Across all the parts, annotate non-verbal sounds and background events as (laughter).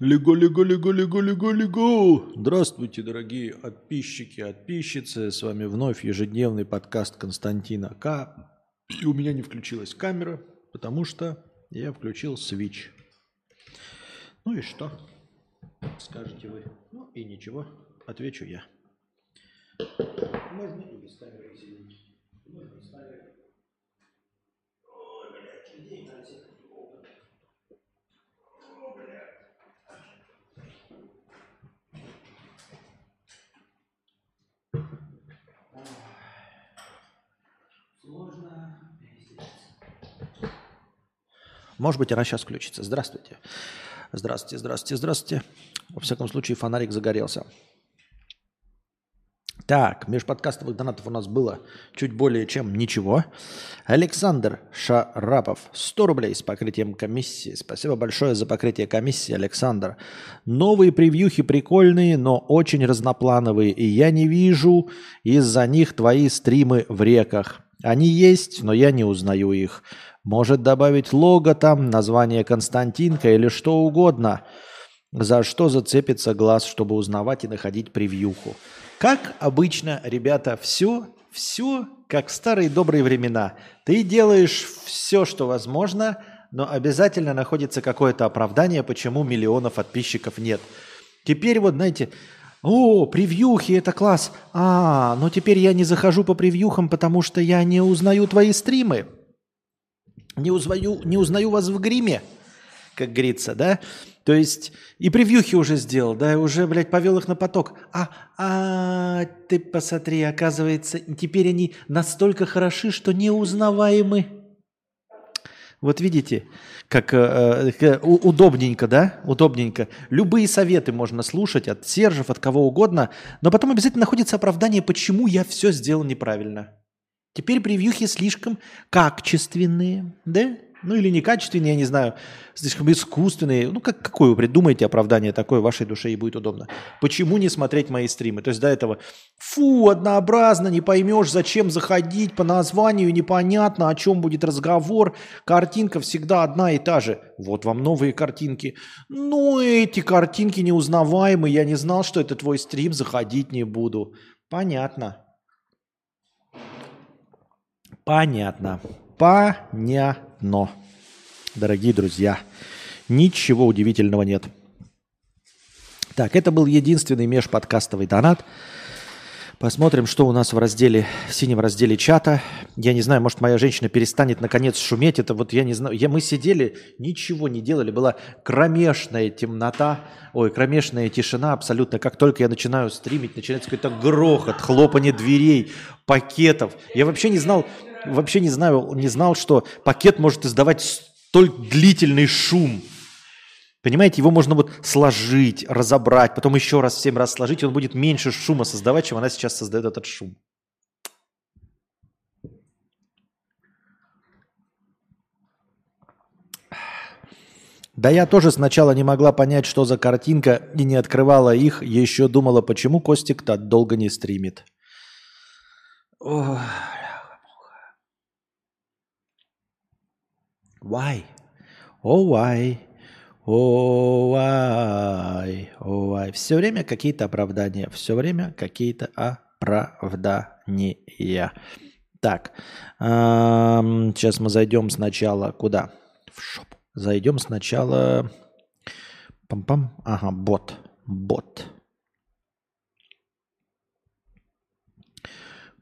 Лего, лего, лего, лего, лего, лего. Здравствуйте, дорогие подписчики, подписчицы. С вами вновь ежедневный подкаст Константина К. И у меня не включилась камера, потому что я включил свич. Ну и что? Скажете вы. Ну и ничего, отвечу я. Можно и без камеры. Можно с камерой. Ой, блядь, людей на всех Сложно Может быть, она сейчас включится. Здравствуйте. Здравствуйте, здравствуйте, здравствуйте. Во всяком случае, фонарик загорелся. Так, межподкастовых донатов у нас было чуть более чем ничего. Александр Шарапов, 100 рублей с покрытием комиссии. Спасибо большое за покрытие комиссии, Александр. Новые превьюхи прикольные, но очень разноплановые, и я не вижу из-за них твои стримы в реках. Они есть, но я не узнаю их. Может добавить лого там, название Константинка или что угодно. За что зацепится глаз, чтобы узнавать и находить превьюху. Как обычно, ребята, все, все как в старые добрые времена. Ты делаешь все, что возможно, но обязательно находится какое-то оправдание, почему миллионов подписчиков нет. Теперь вот, знаете, о, превьюхи, это класс. А, но теперь я не захожу по превьюхам, потому что я не узнаю твои стримы. Не узнаю, не узнаю вас в гриме, как говорится, да? То есть и превьюхи уже сделал, да, уже, блядь, повел их на поток. А, а, ты посмотри, оказывается, теперь они настолько хороши, что неузнаваемы. Вот видите, как э, э, удобненько, да? Удобненько. Любые советы можно слушать от Сержев, от кого угодно, но потом обязательно находится оправдание, почему я все сделал неправильно. Теперь превьюхи слишком качественные, да? Ну или некачественные, я не знаю, слишком искусственные. Ну как, какое вы придумаете оправдание такое вашей душе и будет удобно. Почему не смотреть мои стримы? То есть до этого, фу, однообразно, не поймешь, зачем заходить, по названию непонятно, о чем будет разговор. Картинка всегда одна и та же. Вот вам новые картинки. Ну эти картинки неузнаваемые, я не знал, что это твой стрим, заходить не буду. Понятно. Понятно. Понятно. Дорогие друзья, ничего удивительного нет. Так, это был единственный межподкастовый донат. Посмотрим, что у нас в разделе, в синем разделе чата. Я не знаю, может, моя женщина перестанет наконец шуметь. Это вот я не знаю. Я, мы сидели, ничего не делали. Была кромешная темнота, ой, кромешная тишина абсолютно. Как только я начинаю стримить, начинается какой-то грохот, хлопанье дверей, пакетов. Я вообще не знал, вообще не знаю, не знал, что пакет может издавать столь длительный шум. Понимаете, его можно вот сложить, разобрать, потом еще раз, семь раз сложить, и он будет меньше шума создавать, чем она сейчас создает этот шум. Да я тоже сначала не могла понять, что за картинка, и не открывала их, еще думала, почему Костик так долго не стримит. Ой. Why? Oh, why? Oh, why? Oh, why? Все время какие-то оправдания, все время какие-то оправдания. Так, эм, сейчас мы зайдем сначала куда? В шоп. Зайдем сначала... Пам-пам. Ага, бот. Бот.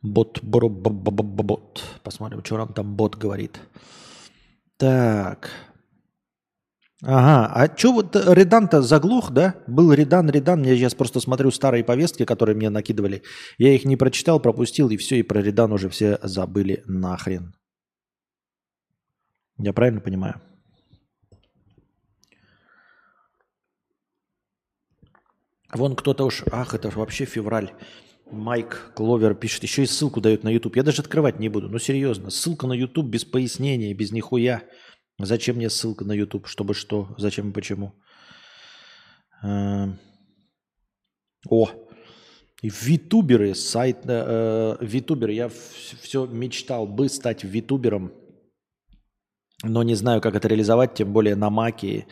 Бот, бот, бот, бот. Посмотрим, что нам там бот говорит. Так. Ага, а что вот Редан-то заглох, да? Был Редан, Редан, я сейчас просто смотрю старые повестки, которые мне накидывали. Я их не прочитал, пропустил, и все, и про Редан уже все забыли нахрен. Я правильно понимаю? Вон кто-то уж... Ах, это вообще февраль. Майк Кловер пишет, еще и ссылку дают на YouTube. Я даже открывать не буду. Ну, серьезно. Ссылка на YouTube без пояснения, без нихуя. Зачем мне ссылка на YouTube? Чтобы что? Зачем и почему? Эм. О, витуберы, сайт э, витубер. Я все мечтал бы стать витубером, но не знаю, как это реализовать, тем более на маке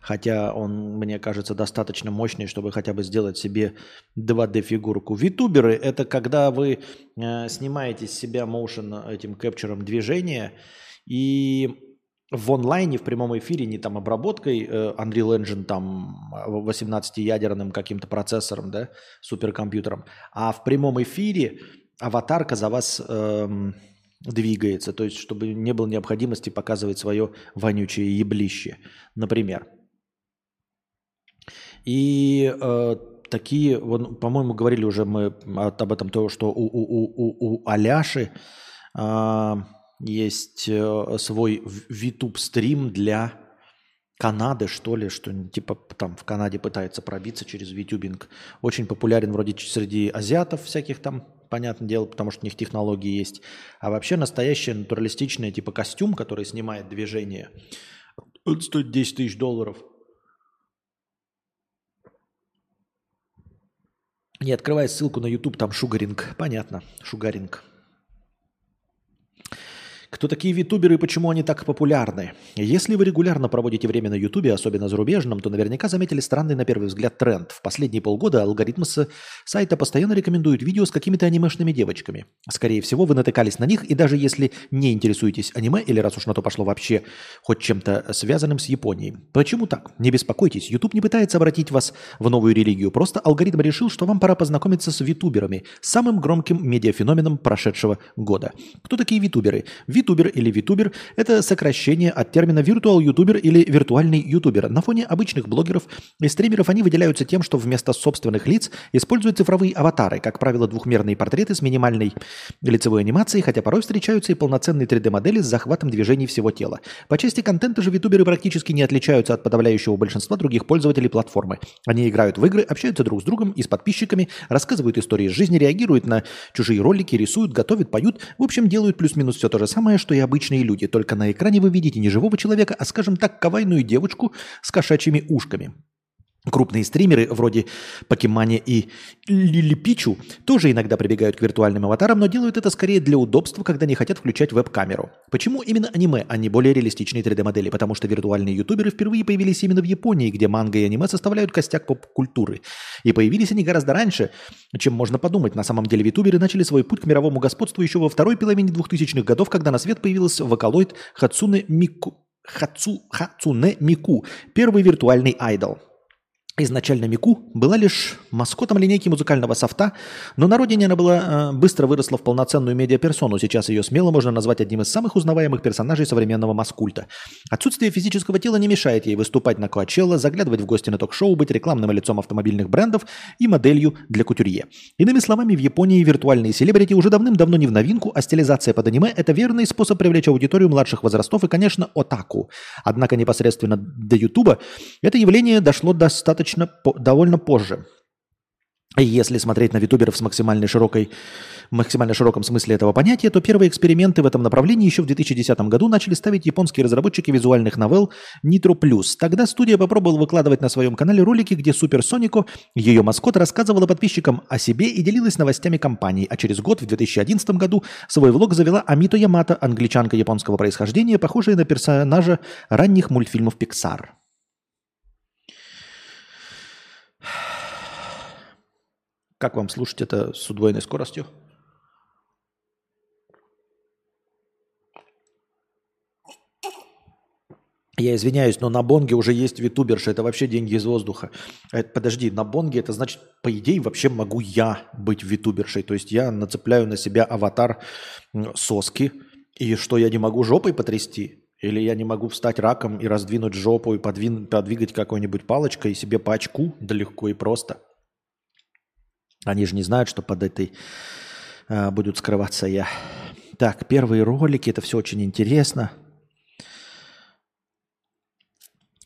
хотя он, мне кажется, достаточно мощный, чтобы хотя бы сделать себе 2D-фигурку. Витуберы – это когда вы э, снимаете с себя motion этим кэпчером движения и в онлайне, в прямом эфире, не там обработкой э, Unreal Engine там 18-ядерным каким-то процессором, да, суперкомпьютером, а в прямом эфире аватарка за вас эм, двигается, то есть чтобы не было необходимости показывать свое вонючее еблище, например. И э, такие, вот, по-моему, говорили уже мы об этом, то, что у, у, у, у Аляши э, есть э, свой VTube-стрим для Канады, что ли, что типа там в Канаде пытается пробиться через витюбинг. Очень популярен вроде среди азиатов всяких там, понятное дело, потому что у них технологии есть. А вообще настоящее натуралистичное типа костюм, который снимает движение, он стоит 10 тысяч долларов. Не открывай ссылку на YouTube, там шугаринг. Понятно, шугаринг. Кто такие витуберы и почему они так популярны? Если вы регулярно проводите время на ютубе, особенно зарубежном, то наверняка заметили странный на первый взгляд тренд. В последние полгода алгоритмы сайта постоянно рекомендуют видео с какими-то анимешными девочками. Скорее всего, вы натыкались на них, и даже если не интересуетесь аниме, или раз уж на то пошло вообще хоть чем-то связанным с Японией. Почему так? Не беспокойтесь, YouTube не пытается обратить вас в новую религию, просто алгоритм решил, что вам пора познакомиться с витуберами, самым громким медиафеноменом прошедшего года. Кто такие витуберы? Витубер или витубер – это сокращение от термина виртуал ютубер или виртуальный ютубер. На фоне обычных блогеров и стримеров они выделяются тем, что вместо собственных лиц используют цифровые аватары, как правило, двухмерные портреты с минимальной лицевой анимацией, хотя порой встречаются и полноценные 3D-модели с захватом движений всего тела. По части контента же витуберы практически не отличаются от подавляющего большинства других пользователей платформы. Они играют в игры, общаются друг с другом и с подписчиками, рассказывают истории из жизни, реагируют на чужие ролики, рисуют, готовят, поют. В общем, делают плюс-минус все то же самое, самое, что и обычные люди, только на экране вы видите не живого человека, а, скажем так, кавайную девочку с кошачьими ушками. Крупные стримеры вроде Покемани и Лилипичу тоже иногда прибегают к виртуальным аватарам, но делают это скорее для удобства, когда не хотят включать веб-камеру. Почему именно аниме, а не более реалистичные 3D-модели? Потому что виртуальные ютуберы впервые появились именно в Японии, где манга и аниме составляют костяк поп-культуры. И появились они гораздо раньше, чем можно подумать. На самом деле витуберы начали свой путь к мировому господству еще во второй половине 2000-х годов, когда на свет появился вокалоид Хацуне Мику. Хацу, Хацуне Мику, первый виртуальный айдол – Изначально Мику была лишь маскотом линейки музыкального софта, но на родине она была, э, быстро выросла в полноценную медиаперсону. Сейчас ее смело можно назвать одним из самых узнаваемых персонажей современного маскульта. Отсутствие физического тела не мешает ей выступать на Коачелло, заглядывать в гости на ток-шоу, быть рекламным лицом автомобильных брендов и моделью для кутюрье. Иными словами, в Японии виртуальные селебрити уже давным-давно не в новинку, а стилизация под аниме – это верный способ привлечь аудиторию младших возрастов и, конечно, отаку. Однако непосредственно до Ютуба это явление дошло достаточно достаточно, довольно позже. Если смотреть на витуберов с максимально, широкой, максимально широком смысле этого понятия, то первые эксперименты в этом направлении еще в 2010 году начали ставить японские разработчики визуальных новелл Nitro Plus. Тогда студия попробовала выкладывать на своем канале ролики, где Супер Сонико, ее маскот, рассказывала подписчикам о себе и делилась новостями компании. А через год, в 2011 году, свой влог завела Амито Ямато, англичанка японского происхождения, похожая на персонажа ранних мультфильмов Pixar. Как вам слушать это с удвоенной скоростью? Я извиняюсь, но на Бонге уже есть витуберша. Это вообще деньги из воздуха. Это, подожди, на Бонге это значит, по идее, вообще могу я быть витубершей. То есть я нацепляю на себя аватар соски. И что, я не могу жопой потрясти? Или я не могу встать раком и раздвинуть жопу и подвин, подвигать какой-нибудь палочкой и себе по очку? Да легко и просто. Они же не знают, что под этой э, будут скрываться я. Так, первые ролики, это все очень интересно.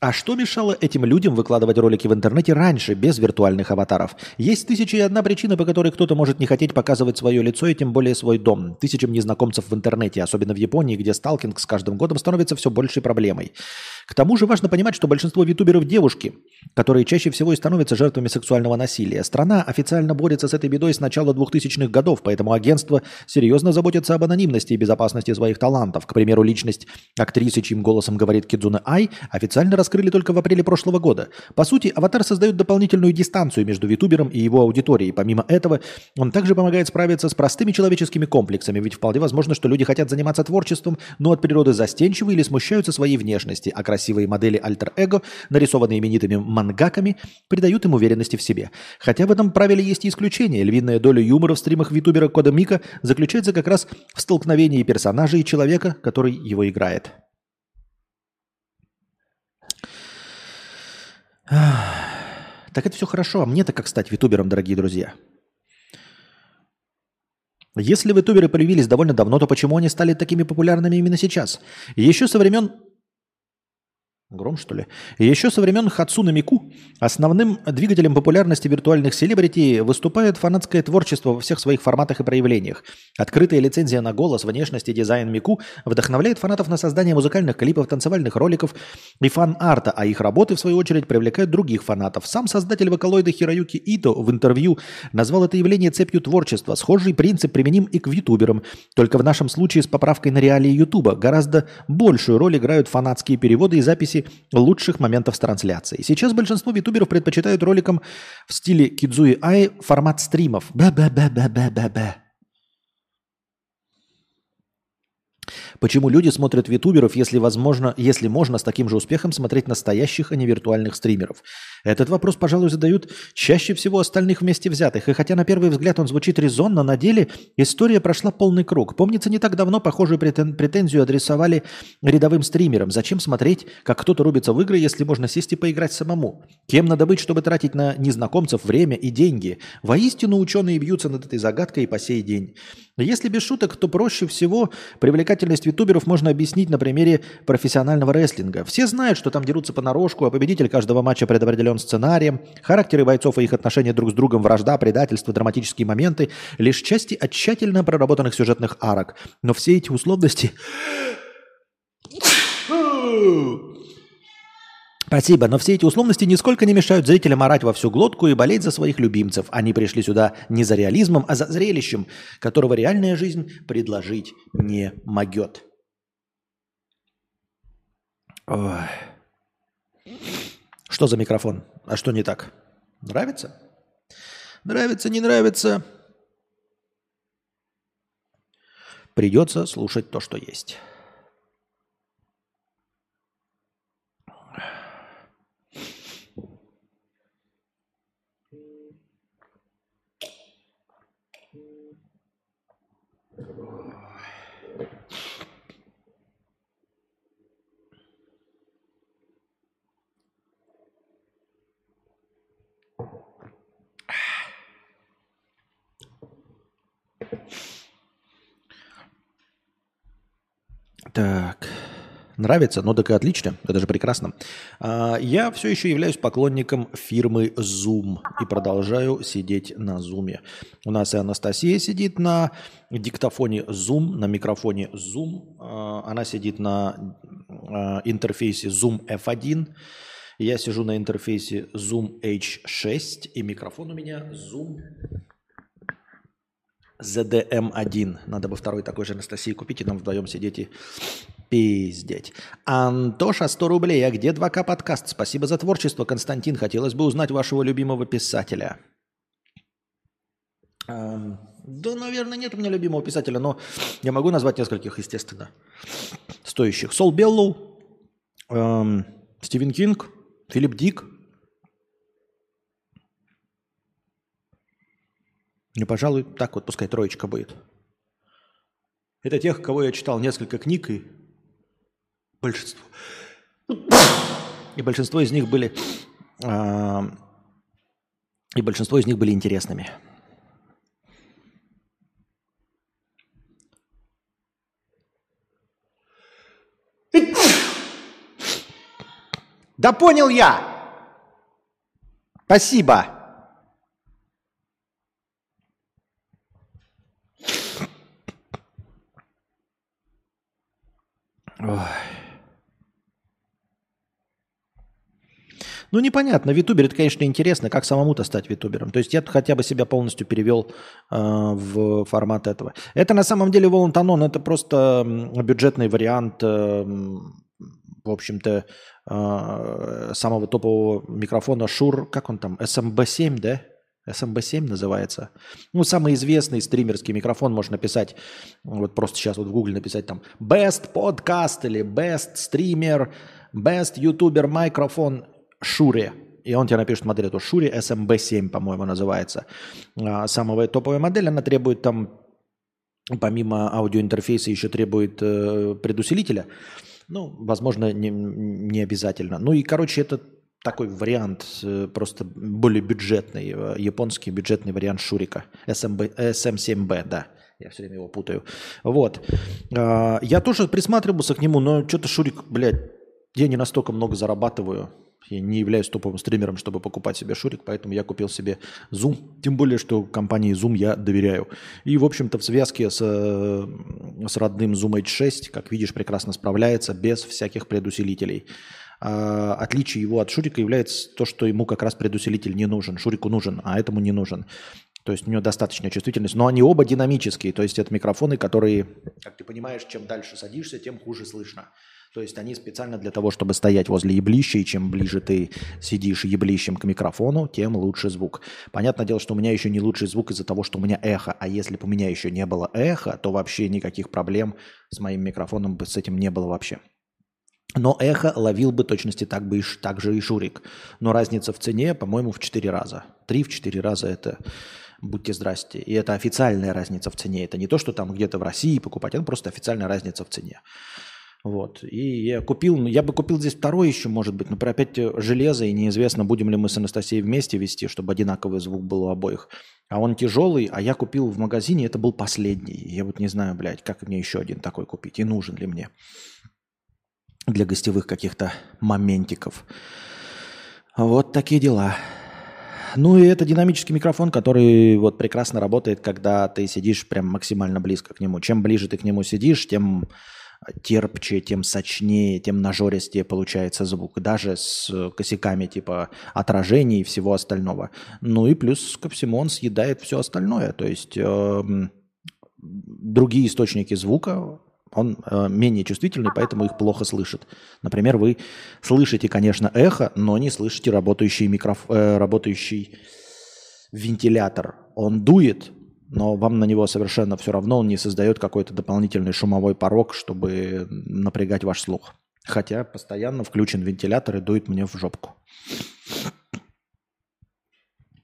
А что мешало этим людям выкладывать ролики в интернете раньше, без виртуальных аватаров? Есть тысяча и одна причина, по которой кто-то может не хотеть показывать свое лицо и тем более свой дом. Тысячам незнакомцев в интернете, особенно в Японии, где сталкинг с каждым годом становится все большей проблемой. К тому же важно понимать, что большинство витуберов девушки – которые чаще всего и становятся жертвами сексуального насилия. Страна официально борется с этой бедой с начала 2000-х годов, поэтому агентство серьезно заботится об анонимности и безопасности своих талантов. К примеру, личность актрисы, чьим голосом говорит Кидзуна Ай, официально раскрыли только в апреле прошлого года. По сути, аватар создает дополнительную дистанцию между витубером и его аудиторией. Помимо этого, он также помогает справиться с простыми человеческими комплексами, ведь вполне возможно, что люди хотят заниматься творчеством, но от природы застенчивы или смущаются своей внешности, а красивые модели альтер-эго, нарисованные именитыми мангаками, придают им уверенности в себе. Хотя в этом правиле есть и исключения. Львиная доля юмора в стримах витубера Кода Мика заключается как раз в столкновении персонажа и человека, который его играет. Так это все хорошо, а мне-то как стать витубером, дорогие друзья? Если витуберы появились довольно давно, то почему они стали такими популярными именно сейчас? Еще со времен Гром, что ли? еще со времен Хацуна Мику основным двигателем популярности виртуальных селебрити выступает фанатское творчество во всех своих форматах и проявлениях. Открытая лицензия на голос, внешность и дизайн Мику вдохновляет фанатов на создание музыкальных клипов, танцевальных роликов и фан-арта, а их работы, в свою очередь, привлекают других фанатов. Сам создатель вокалоида Хироюки Ито в интервью назвал это явление цепью творчества. Схожий принцип применим и к ютуберам. Только в нашем случае с поправкой на реалии ютуба гораздо большую роль играют фанатские переводы и записи лучших моментов с трансляции. Сейчас большинство ютуберов предпочитают роликам в стиле Кидзуи Ай формат стримов. Ба-ба-ба-ба-ба-ба-ба. Почему люди смотрят витуберов, если, возможно, если можно с таким же успехом смотреть настоящих, а не виртуальных стримеров? Этот вопрос, пожалуй, задают чаще всего остальных вместе взятых. И хотя на первый взгляд он звучит резонно, на деле история прошла полный круг. Помнится, не так давно похожую претензию адресовали рядовым стримерам. Зачем смотреть, как кто-то рубится в игры, если можно сесть и поиграть самому? Кем надо быть, чтобы тратить на незнакомцев время и деньги? Воистину ученые бьются над этой загадкой и по сей день. Если без шуток, то проще всего привлекательность ютуберов можно объяснить на примере профессионального рестлинга. Все знают, что там дерутся понарошку, а победитель каждого матча предопределен сценарием, характеры бойцов и их отношения друг с другом, вражда, предательство, драматические моменты – лишь части от тщательно проработанных сюжетных арок. Но все эти условности (sniffs) (sniffs) Спасибо, но все эти условности нисколько не мешают зрителям орать во всю глотку и болеть за своих любимцев. Они пришли сюда не за реализмом, а за зрелищем, которого реальная жизнь предложить не могет. Ой. Что за микрофон? А что не так? Нравится? Нравится, не нравится? Придется слушать то, что есть. Так. Нравится? Ну так и отлично. Это же прекрасно. А, я все еще являюсь поклонником фирмы Zoom и продолжаю сидеть на Zoom. У нас и Анастасия сидит на диктофоне Zoom, на микрофоне Zoom. А, она сидит на а, интерфейсе Zoom F1. Я сижу на интерфейсе Zoom H6 и микрофон у меня Zoom ZDM1. Надо бы второй такой же Анастасии купить и нам вдвоем сидеть и пиздеть. Антоша, 100 рублей. А где 2К подкаст? Спасибо за творчество, Константин. Хотелось бы узнать вашего любимого писателя. Эм, да, наверное, нет у меня любимого писателя, но я могу назвать нескольких, естественно, стоящих. Сол Беллоу, эм, Стивен Кинг, Филипп Дик, И, пожалуй, так вот пускай троечка будет. Это тех, кого я читал несколько книг, и большинство, и большинство из них были, э, и большинство из них были интересными. Да понял я! Спасибо! Ой. Ну, непонятно. Витубер, это, конечно, интересно, как самому-то стать витубером. То есть я хотя бы себя полностью перевел э, в формат этого. Это на самом деле Волантанон, это просто бюджетный вариант, э, в общем-то, э, самого топового микрофона Shure, как он там, SMB7, да? SMB7 называется. Ну, самый известный стримерский микрофон можно написать, вот просто сейчас вот в Google написать там Best Podcast или Best Streamer, Best YouTuber микрофон Шуре. И он тебе напишет модель эту Шуре SMB7, по-моему, называется. А, самая топовая модель, она требует там, помимо аудиоинтерфейса, еще требует э, предусилителя. Ну, возможно, не, не обязательно. Ну и, короче, это такой вариант, э, просто более бюджетный, э, японский бюджетный вариант Шурика. SMB, SM7B, да. Я все время его путаю. Вот. А, я тоже присматривался к нему, но что-то Шурик, блядь, я не настолько много зарабатываю. Я не являюсь топовым стримером, чтобы покупать себе Шурик, поэтому я купил себе Zoom. Тем более, что компании Zoom я доверяю. И, в общем-то, в связке с, э, с родным Zoom H6, как видишь, прекрасно справляется без всяких предусилителей. А, отличие его от Шурика является то, что ему как раз предусилитель не нужен. Шурику нужен, а этому не нужен. То есть у него достаточная чувствительность, но они оба динамические. То есть это микрофоны, которые, как ты понимаешь, чем дальше садишься, тем хуже слышно. То есть они специально для того, чтобы стоять возле еблища, и чем ближе ты сидишь еблищем к микрофону, тем лучше звук. Понятное дело, что у меня еще не лучший звук из-за того, что у меня эхо. А если бы у меня еще не было эхо, то вообще никаких проблем с моим микрофоном бы с этим не было вообще. Но эхо ловил бы точности так, бы и, так же и Шурик. Но разница в цене, по-моему, в 4 раза. 3 в 4 раза это будьте здрасте. И это официальная разница в цене. Это не то, что там где-то в России покупать, это просто официальная разница в цене. Вот. И я купил, ну, я бы купил здесь второй еще, может быть, но про опять железо, и неизвестно, будем ли мы с Анастасией вместе вести, чтобы одинаковый звук был у обоих. А он тяжелый, а я купил в магазине, это был последний. Я вот не знаю, блядь, как мне еще один такой купить, и нужен ли мне для гостевых каких-то моментиков. Вот такие дела. Ну и это динамический микрофон, который вот прекрасно работает, когда ты сидишь прям максимально близко к нему. Чем ближе ты к нему сидишь, тем терпче, тем сочнее, тем нажористее получается звук. Даже с косяками типа отражений и всего остального. Ну и плюс ко всему он съедает все остальное. То есть э, другие источники звука он э, менее чувствительный, поэтому их плохо слышит. Например, вы слышите, конечно, эхо, но не слышите работающий, микроф... э, работающий вентилятор. Он дует, но вам на него совершенно все равно, он не создает какой-то дополнительный шумовой порог, чтобы напрягать ваш слух. Хотя постоянно включен вентилятор и дует мне в жопку.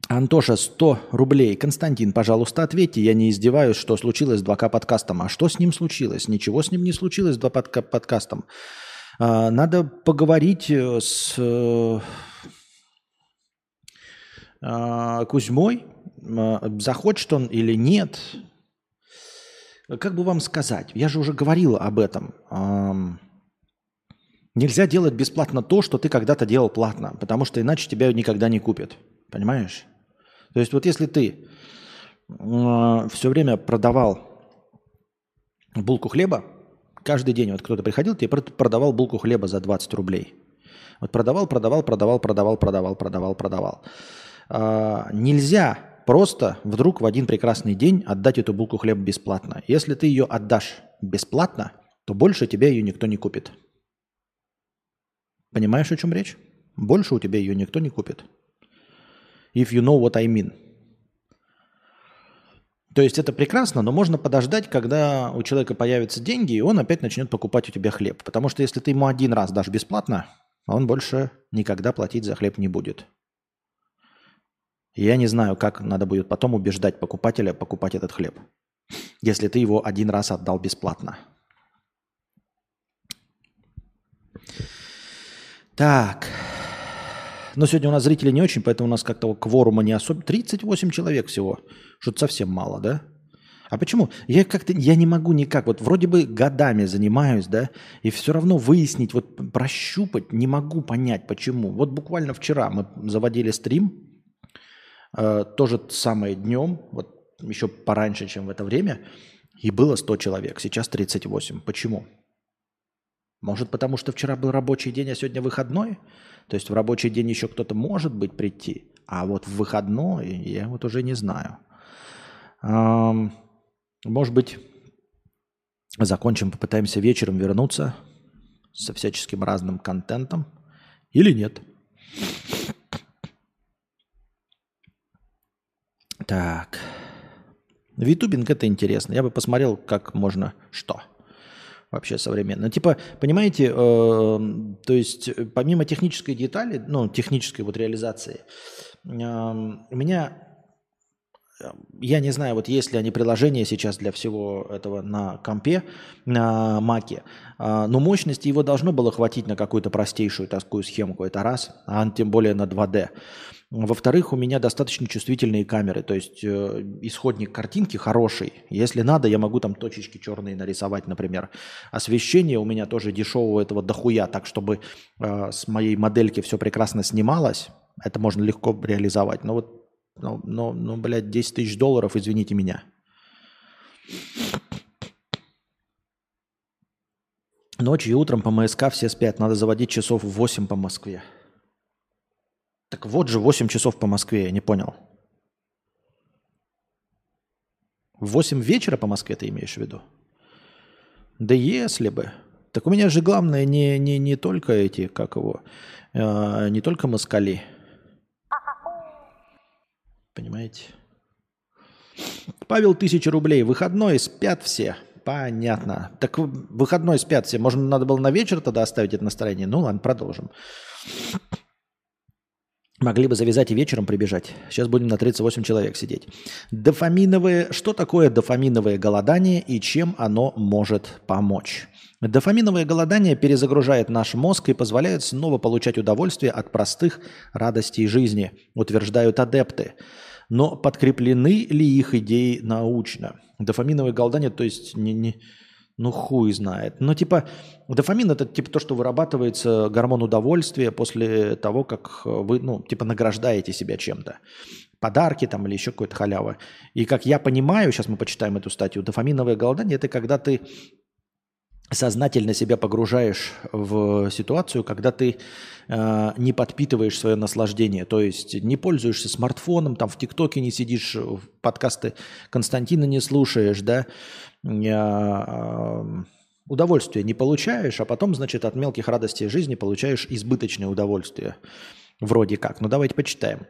Антоша, 100 рублей. Константин, пожалуйста, ответьте. Я не издеваюсь, что случилось с 2К подкастом. А что с ним случилось? Ничего с ним не случилось с 2К подкастом. А, надо поговорить э, с э, а, Кузьмой. А, захочет он или нет. Как бы вам сказать? Я же уже говорил об этом. Нельзя делать бесплатно то, что ты когда-то делал платно, потому что иначе тебя никогда не купят. Понимаешь? То есть вот если ты э, все время продавал булку хлеба, каждый день вот кто-то приходил, тебе продавал булку хлеба за 20 рублей. Вот продавал, продавал, продавал, продавал, продавал, продавал, продавал. А, нельзя просто вдруг в один прекрасный день отдать эту булку хлеба бесплатно. Если ты ее отдашь бесплатно, то больше тебя ее никто не купит. Понимаешь, о чем речь? Больше у тебя ее никто не купит if you know what I mean. То есть это прекрасно, но можно подождать, когда у человека появятся деньги, и он опять начнет покупать у тебя хлеб. Потому что если ты ему один раз дашь бесплатно, он больше никогда платить за хлеб не будет. Я не знаю, как надо будет потом убеждать покупателя покупать этот хлеб, если ты его один раз отдал бесплатно. Так. Но сегодня у нас зрители не очень, поэтому у нас как-то кворума не особо. 38 человек всего. Что-то совсем мало, да? А почему? Я как-то, я не могу никак, вот вроде бы годами занимаюсь, да, и все равно выяснить, вот прощупать не могу понять, почему. Вот буквально вчера мы заводили стрим, э, тоже самое днем, вот еще пораньше, чем в это время, и было 100 человек, сейчас 38. Почему? Может, потому что вчера был рабочий день, а сегодня выходной? То есть в рабочий день еще кто-то может быть прийти, а вот в выходной я вот уже не знаю. Может быть, закончим, попытаемся вечером вернуться со всяческим разным контентом или нет. Так. Витубинг это интересно. Я бы посмотрел, как можно что вообще современно. Типа, понимаете, э, то есть помимо технической детали, ну, технической вот реализации, э, у меня я не знаю, вот есть ли они приложения сейчас для всего этого на компе, на маке, а, но мощности его должно было хватить на какую-то простейшую такую схемку, это раз, а тем более на 2D. Во-вторых, у меня достаточно чувствительные камеры, то есть э, исходник картинки хороший. Если надо, я могу там точечки черные нарисовать, например. Освещение у меня тоже дешевого этого дохуя, так чтобы э, с моей модельки все прекрасно снималось. Это можно легко реализовать. Но вот ну, ну, ну, блядь, 10 тысяч долларов, извините меня. Ночью и утром по МСК все спят. Надо заводить часов 8 по Москве. Так вот же 8 часов по Москве, я не понял. В 8 вечера по Москве ты имеешь в виду? Да если бы. Так у меня же главное не, не, не только эти, как его, э, не только москали. Понимаете? Павел, тысяча рублей. Выходной спят все. Понятно. Так выходной спят все. Можно надо было на вечер тогда оставить это настроение. Ну ладно, продолжим. Могли бы завязать и вечером прибежать. Сейчас будем на 38 человек сидеть. Дофаминовое. Что такое дофаминовое голодание и чем оно может помочь? Дофаминовое голодание перезагружает наш мозг и позволяет снова получать удовольствие от простых радостей жизни, утверждают адепты. Но подкреплены ли их идеи научно? Дофаминовое голодание, то есть не, не, ну хуй знает. Но типа дофамин это типа то, что вырабатывается гормон удовольствия после того, как вы, ну, типа награждаете себя чем-то. Подарки там или еще какой-то халява. И как я понимаю, сейчас мы почитаем эту статью, дофаминовое голодание это когда ты сознательно себя погружаешь в ситуацию, когда ты э, не подпитываешь свое наслаждение, то есть не пользуешься смартфоном, там в ТикТоке не сидишь, подкасты Константина не слушаешь, да, удовольствие не получаешь, а потом, значит, от мелких радостей жизни получаешь избыточное удовольствие, вроде как. Ну давайте почитаем.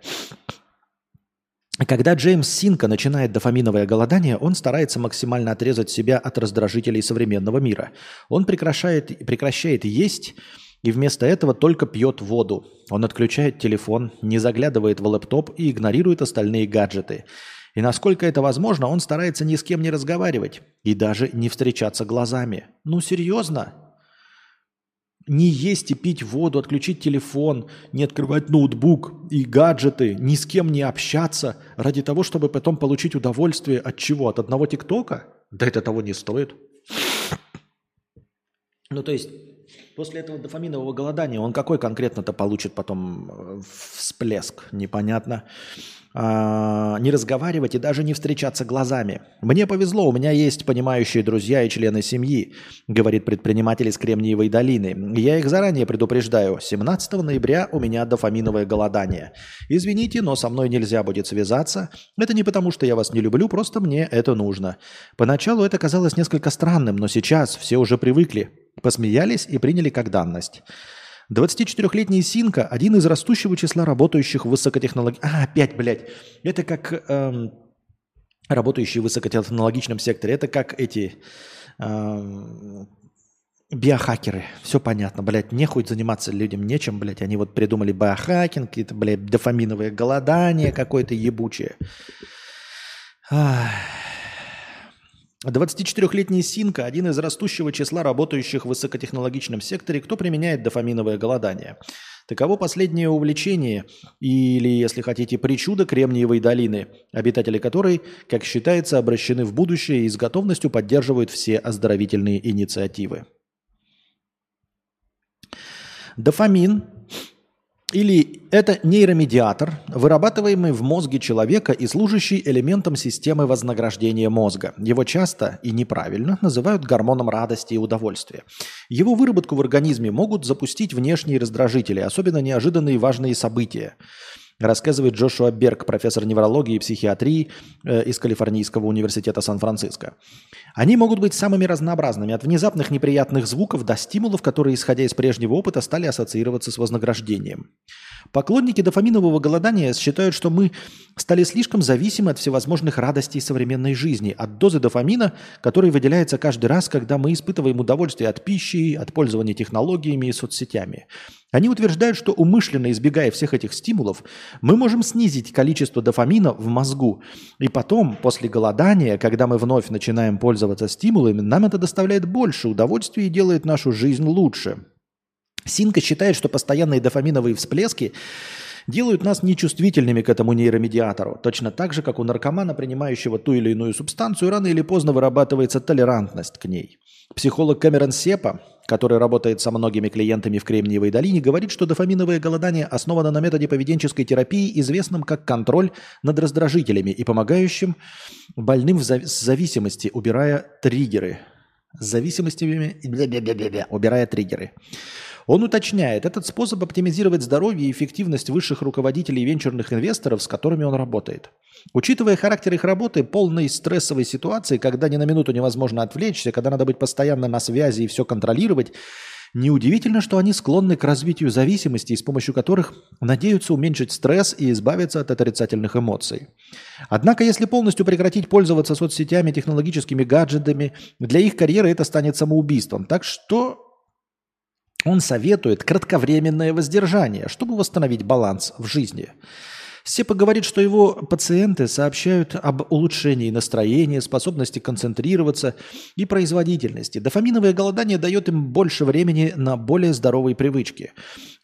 Когда Джеймс Синка начинает дофаминовое голодание, он старается максимально отрезать себя от раздражителей современного мира. Он прекращает, прекращает есть и вместо этого только пьет воду. Он отключает телефон, не заглядывает в лэптоп и игнорирует остальные гаджеты. И насколько это возможно, он старается ни с кем не разговаривать и даже не встречаться глазами. Ну серьезно? не есть и пить воду, отключить телефон, не открывать ноутбук и гаджеты, ни с кем не общаться ради того, чтобы потом получить удовольствие от чего? От одного ТикТока? Да это того не стоит. Ну, то есть, после этого дофаминового голодания он какой конкретно-то получит потом э, всплеск? Непонятно. А, не разговаривать и даже не встречаться глазами. Мне повезло, у меня есть понимающие друзья и члены семьи, говорит предприниматель из Кремниевой долины. Я их заранее предупреждаю. 17 ноября у меня дофаминовое голодание. Извините, но со мной нельзя будет связаться. Это не потому, что я вас не люблю, просто мне это нужно. Поначалу это казалось несколько странным, но сейчас все уже привыкли, посмеялись и приняли как данность. 24-летний Синка – один из растущего числа работающих в высокотехнологичном... А, опять, блядь. Это как эм, работающие в высокотехнологичном секторе. Это как эти эм, биохакеры. Все понятно, блядь. Нехуй заниматься людям нечем, блядь. Они вот придумали биохакинг, какие-то, блядь, дофаминовое голодание какое-то ебучее. Ах. 24-летний Синка – один из растущего числа работающих в высокотехнологичном секторе, кто применяет дофаминовое голодание. Таково последнее увлечение, или, если хотите, причуда Кремниевой долины, обитатели которой, как считается, обращены в будущее и с готовностью поддерживают все оздоровительные инициативы. Дофамин или это нейромедиатор, вырабатываемый в мозге человека и служащий элементом системы вознаграждения мозга. Его часто и неправильно называют гормоном радости и удовольствия. Его выработку в организме могут запустить внешние раздражители, особенно неожиданные важные события рассказывает Джошуа Берг, профессор неврологии и психиатрии э, из Калифорнийского университета Сан-Франциско. Они могут быть самыми разнообразными, от внезапных неприятных звуков до стимулов, которые, исходя из прежнего опыта, стали ассоциироваться с вознаграждением. Поклонники дофаминового голодания считают, что мы стали слишком зависимы от всевозможных радостей современной жизни, от дозы дофамина, который выделяется каждый раз, когда мы испытываем удовольствие от пищи, от пользования технологиями и соцсетями. Они утверждают, что умышленно избегая всех этих стимулов, мы можем снизить количество дофамина в мозгу. И потом, после голодания, когда мы вновь начинаем пользоваться стимулами, нам это доставляет больше удовольствия и делает нашу жизнь лучше. Синка считает, что постоянные дофаминовые всплески делают нас нечувствительными к этому нейромедиатору. Точно так же, как у наркомана, принимающего ту или иную субстанцию, рано или поздно вырабатывается толерантность к ней. Психолог Кэмерон Сепа, который работает со многими клиентами в Кремниевой долине, говорит, что дофаминовое голодание основано на методе поведенческой терапии, известном как контроль над раздражителями и помогающим больным в зависимости, убирая триггеры. С зависимостями, убирая триггеры. Он уточняет, этот способ оптимизировать здоровье и эффективность высших руководителей и венчурных инвесторов, с которыми он работает. Учитывая характер их работы, полной стрессовой ситуации, когда ни на минуту невозможно отвлечься, когда надо быть постоянно на связи и все контролировать, Неудивительно, что они склонны к развитию зависимостей, с помощью которых надеются уменьшить стресс и избавиться от отрицательных эмоций. Однако, если полностью прекратить пользоваться соцсетями, технологическими гаджетами, для их карьеры это станет самоубийством. Так что он советует кратковременное воздержание, чтобы восстановить баланс в жизни. Сепа говорит, что его пациенты сообщают об улучшении настроения, способности концентрироваться и производительности. Дофаминовое голодание дает им больше времени на более здоровые привычки.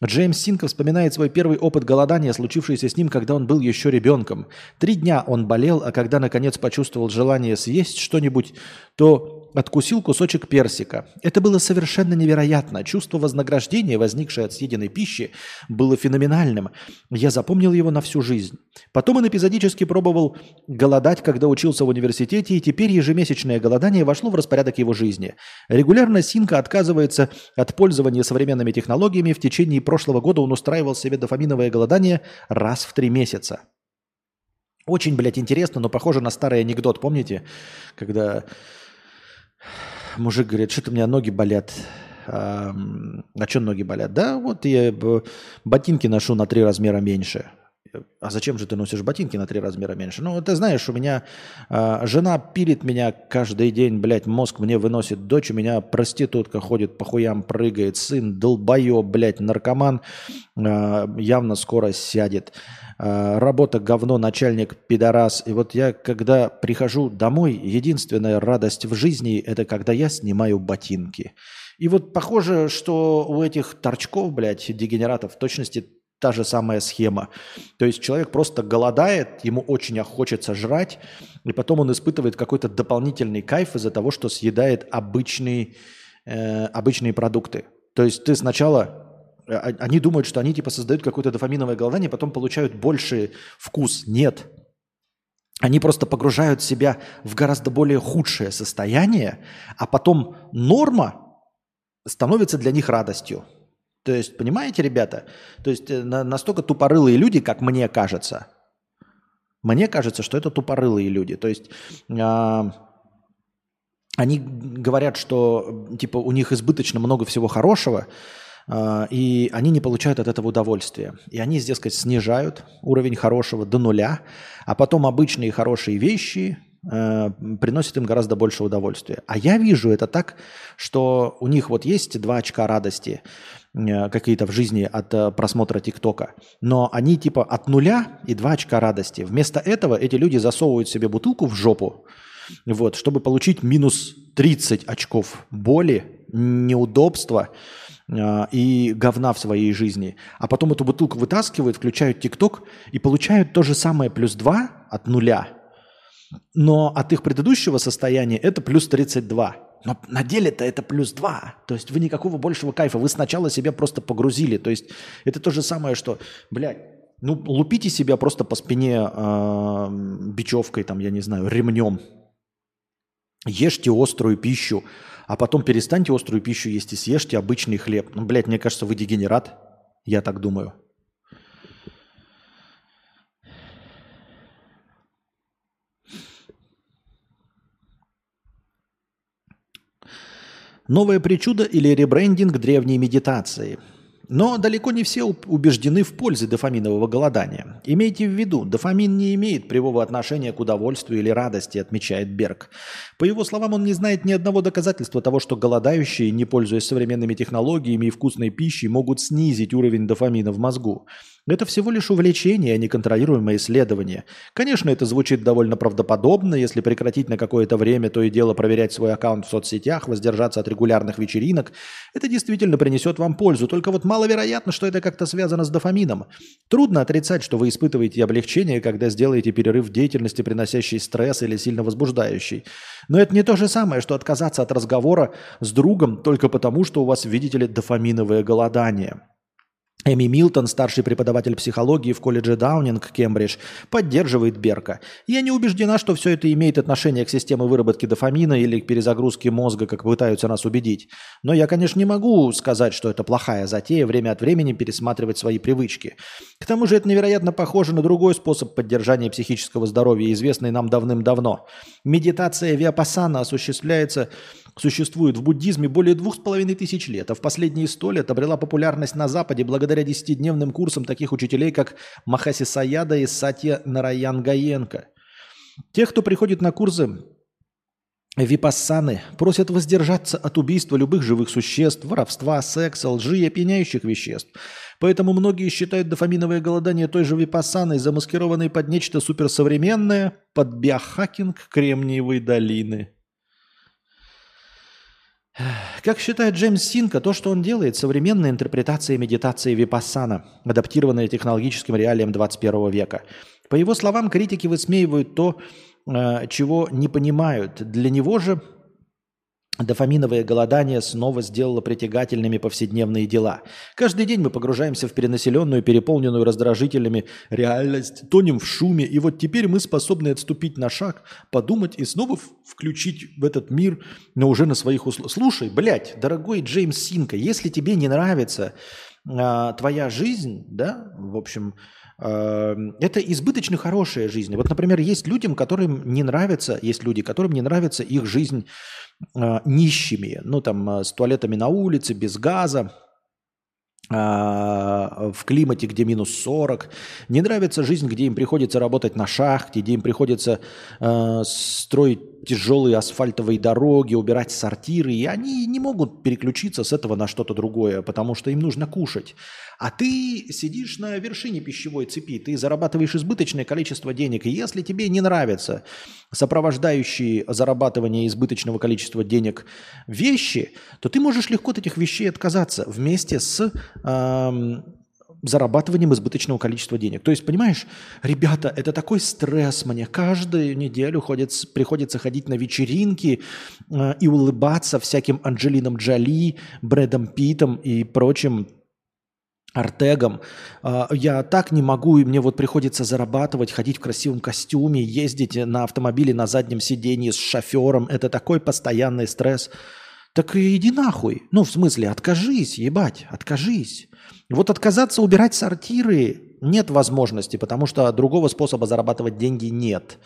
Джеймс Синко вспоминает свой первый опыт голодания, случившийся с ним, когда он был еще ребенком. Три дня он болел, а когда наконец почувствовал желание съесть что-нибудь, то откусил кусочек персика. Это было совершенно невероятно. Чувство вознаграждения, возникшее от съеденной пищи, было феноменальным. Я запомнил его на всю жизнь. Потом он эпизодически пробовал голодать, когда учился в университете, и теперь ежемесячное голодание вошло в распорядок его жизни. Регулярно Синка отказывается от пользования современными технологиями. В течение прошлого года он устраивал себе дофаминовое голодание раз в три месяца. Очень, блядь, интересно, но похоже на старый анекдот, помните? Когда мужик говорит, что-то у меня ноги болят. А, а что ноги болят? Да, вот я ботинки ношу на три размера меньше. А зачем же ты носишь ботинки на три размера меньше? Ну, ты знаешь, у меня э, жена пилит меня каждый день, блядь, мозг мне выносит. Дочь у меня проститутка ходит, по хуям прыгает. Сын долбоеб, блядь, наркоман, э, явно скоро сядет. Э, работа говно, начальник пидорас. И вот я, когда прихожу домой, единственная радость в жизни – это когда я снимаю ботинки. И вот похоже, что у этих торчков, блядь, дегенератов в точности та же самая схема. То есть человек просто голодает, ему очень хочется жрать, и потом он испытывает какой-то дополнительный кайф из-за того, что съедает обычные, э, обычные продукты. То есть ты сначала а, они думают, что они типа создают какое-то дофаминовое голодание, потом получают больший вкус. Нет. Они просто погружают себя в гораздо более худшее состояние, а потом норма становится для них радостью. То есть, понимаете, ребята? То есть э, настолько тупорылые люди, как мне кажется. Мне кажется, что это тупорылые люди. То есть э, они говорят, что типа у них избыточно много всего хорошего, а, и они не получают от этого удовольствия. И они, здесь сказать, снижают уровень хорошего до нуля, а потом обычные хорошие вещи э, приносят им гораздо больше удовольствия. А я вижу это так, что у них вот есть два очка радости э, какие-то в жизни от э, просмотра ТикТока, но они типа от нуля и два очка радости. Вместо этого эти люди засовывают себе бутылку в жопу, вот, чтобы получить минус 30 очков боли, неудобства, а, и говна в своей жизни, а потом эту бутылку вытаскивают, включают ТикТок и получают то же самое плюс 2 от нуля, но от их предыдущего состояния это плюс 32. Но на деле-то это плюс 2. То есть вы никакого большего кайфа. Вы сначала себя просто погрузили. То есть это то же самое, что, блядь, ну, лупите себя просто по спине э, бечевкой, там, я не знаю, ремнем. Ешьте острую пищу, а потом перестаньте острую пищу есть и съешьте обычный хлеб. Ну, блядь, мне кажется, вы дегенерат. Я так думаю. Новое причудо или ребрендинг древней медитации – но далеко не все убеждены в пользе дофаминового голодания. Имейте в виду, дофамин не имеет прямого отношения к удовольствию или радости, отмечает Берг. По его словам, он не знает ни одного доказательства того, что голодающие, не пользуясь современными технологиями и вкусной пищей, могут снизить уровень дофамина в мозгу. Это всего лишь увлечение, а не контролируемое исследование. Конечно, это звучит довольно правдоподобно, если прекратить на какое-то время то и дело проверять свой аккаунт в соцсетях, воздержаться от регулярных вечеринок. Это действительно принесет вам пользу, только вот маловероятно, что это как-то связано с дофамином. Трудно отрицать, что вы испытываете облегчение, когда сделаете перерыв в деятельности, приносящей стресс или сильно возбуждающий. Но это не то же самое, что отказаться от разговора с другом только потому, что у вас, видите ли, дофаминовое голодание. Эми Милтон, старший преподаватель психологии в колледже Даунинг, Кембридж, поддерживает Берка. Я не убеждена, что все это имеет отношение к системе выработки дофамина или к перезагрузке мозга, как пытаются нас убедить. Но я, конечно, не могу сказать, что это плохая затея время от времени пересматривать свои привычки. К тому же это невероятно похоже на другой способ поддержания психического здоровья, известный нам давным-давно. Медитация Виапасана осуществляется существует в буддизме более двух с половиной тысяч лет, а в последние сто лет обрела популярность на Западе благодаря десятидневным курсам таких учителей, как Махаси Саяда и Сатья Нараян Гаенко. Тех, кто приходит на курсы Випассаны просят воздержаться от убийства любых живых существ, воровства, секса, лжи и опьяняющих веществ. Поэтому многие считают дофаминовое голодание той же Випассаной, замаскированной под нечто суперсовременное, под биохакинг Кремниевой долины. Как считает Джеймс Синка, то, что он делает, современная интерпретация медитации Випассана, адаптированная технологическим реалиям 21 века. По его словам, критики высмеивают то, э, чего не понимают. Для него же Дофаминовое голодание снова сделало притягательными повседневные дела. Каждый день мы погружаемся в перенаселенную, переполненную раздражителями реальность, тонем в шуме, и вот теперь мы способны отступить на шаг, подумать и снова включить в этот мир, но уже на своих условиях. Слушай, блядь, дорогой Джеймс Синка, если тебе не нравится а, твоя жизнь, да, в общем, а, это избыточно хорошая жизнь. Вот, например, есть людям, которым не нравится, есть люди, которым не нравится их жизнь э, нищими, ну там э, с туалетами на улице, без газа, э, в климате, где минус 40. Не нравится жизнь, где им приходится работать на шахте, где им приходится э, строить тяжелые асфальтовые дороги, убирать сортиры, и они не могут переключиться с этого на что-то другое, потому что им нужно кушать. А ты сидишь на вершине пищевой цепи, ты зарабатываешь избыточное количество денег. И если тебе не нравятся сопровождающие зарабатывание избыточного количества денег вещи, то ты можешь легко от этих вещей отказаться вместе с эм, зарабатыванием избыточного количества денег. То есть, понимаешь, ребята, это такой стресс мне. Каждую неделю ходит, приходится ходить на вечеринки э, и улыбаться всяким Анджелинам Джоли, Брэдом Питом и прочим Артегом. А, я так не могу, и мне вот приходится зарабатывать, ходить в красивом костюме, ездить на автомобиле на заднем сиденье с шофером. Это такой постоянный стресс. Так иди нахуй. Ну, в смысле, откажись, ебать, откажись. Вот отказаться убирать сортиры нет возможности, потому что другого способа зарабатывать деньги нет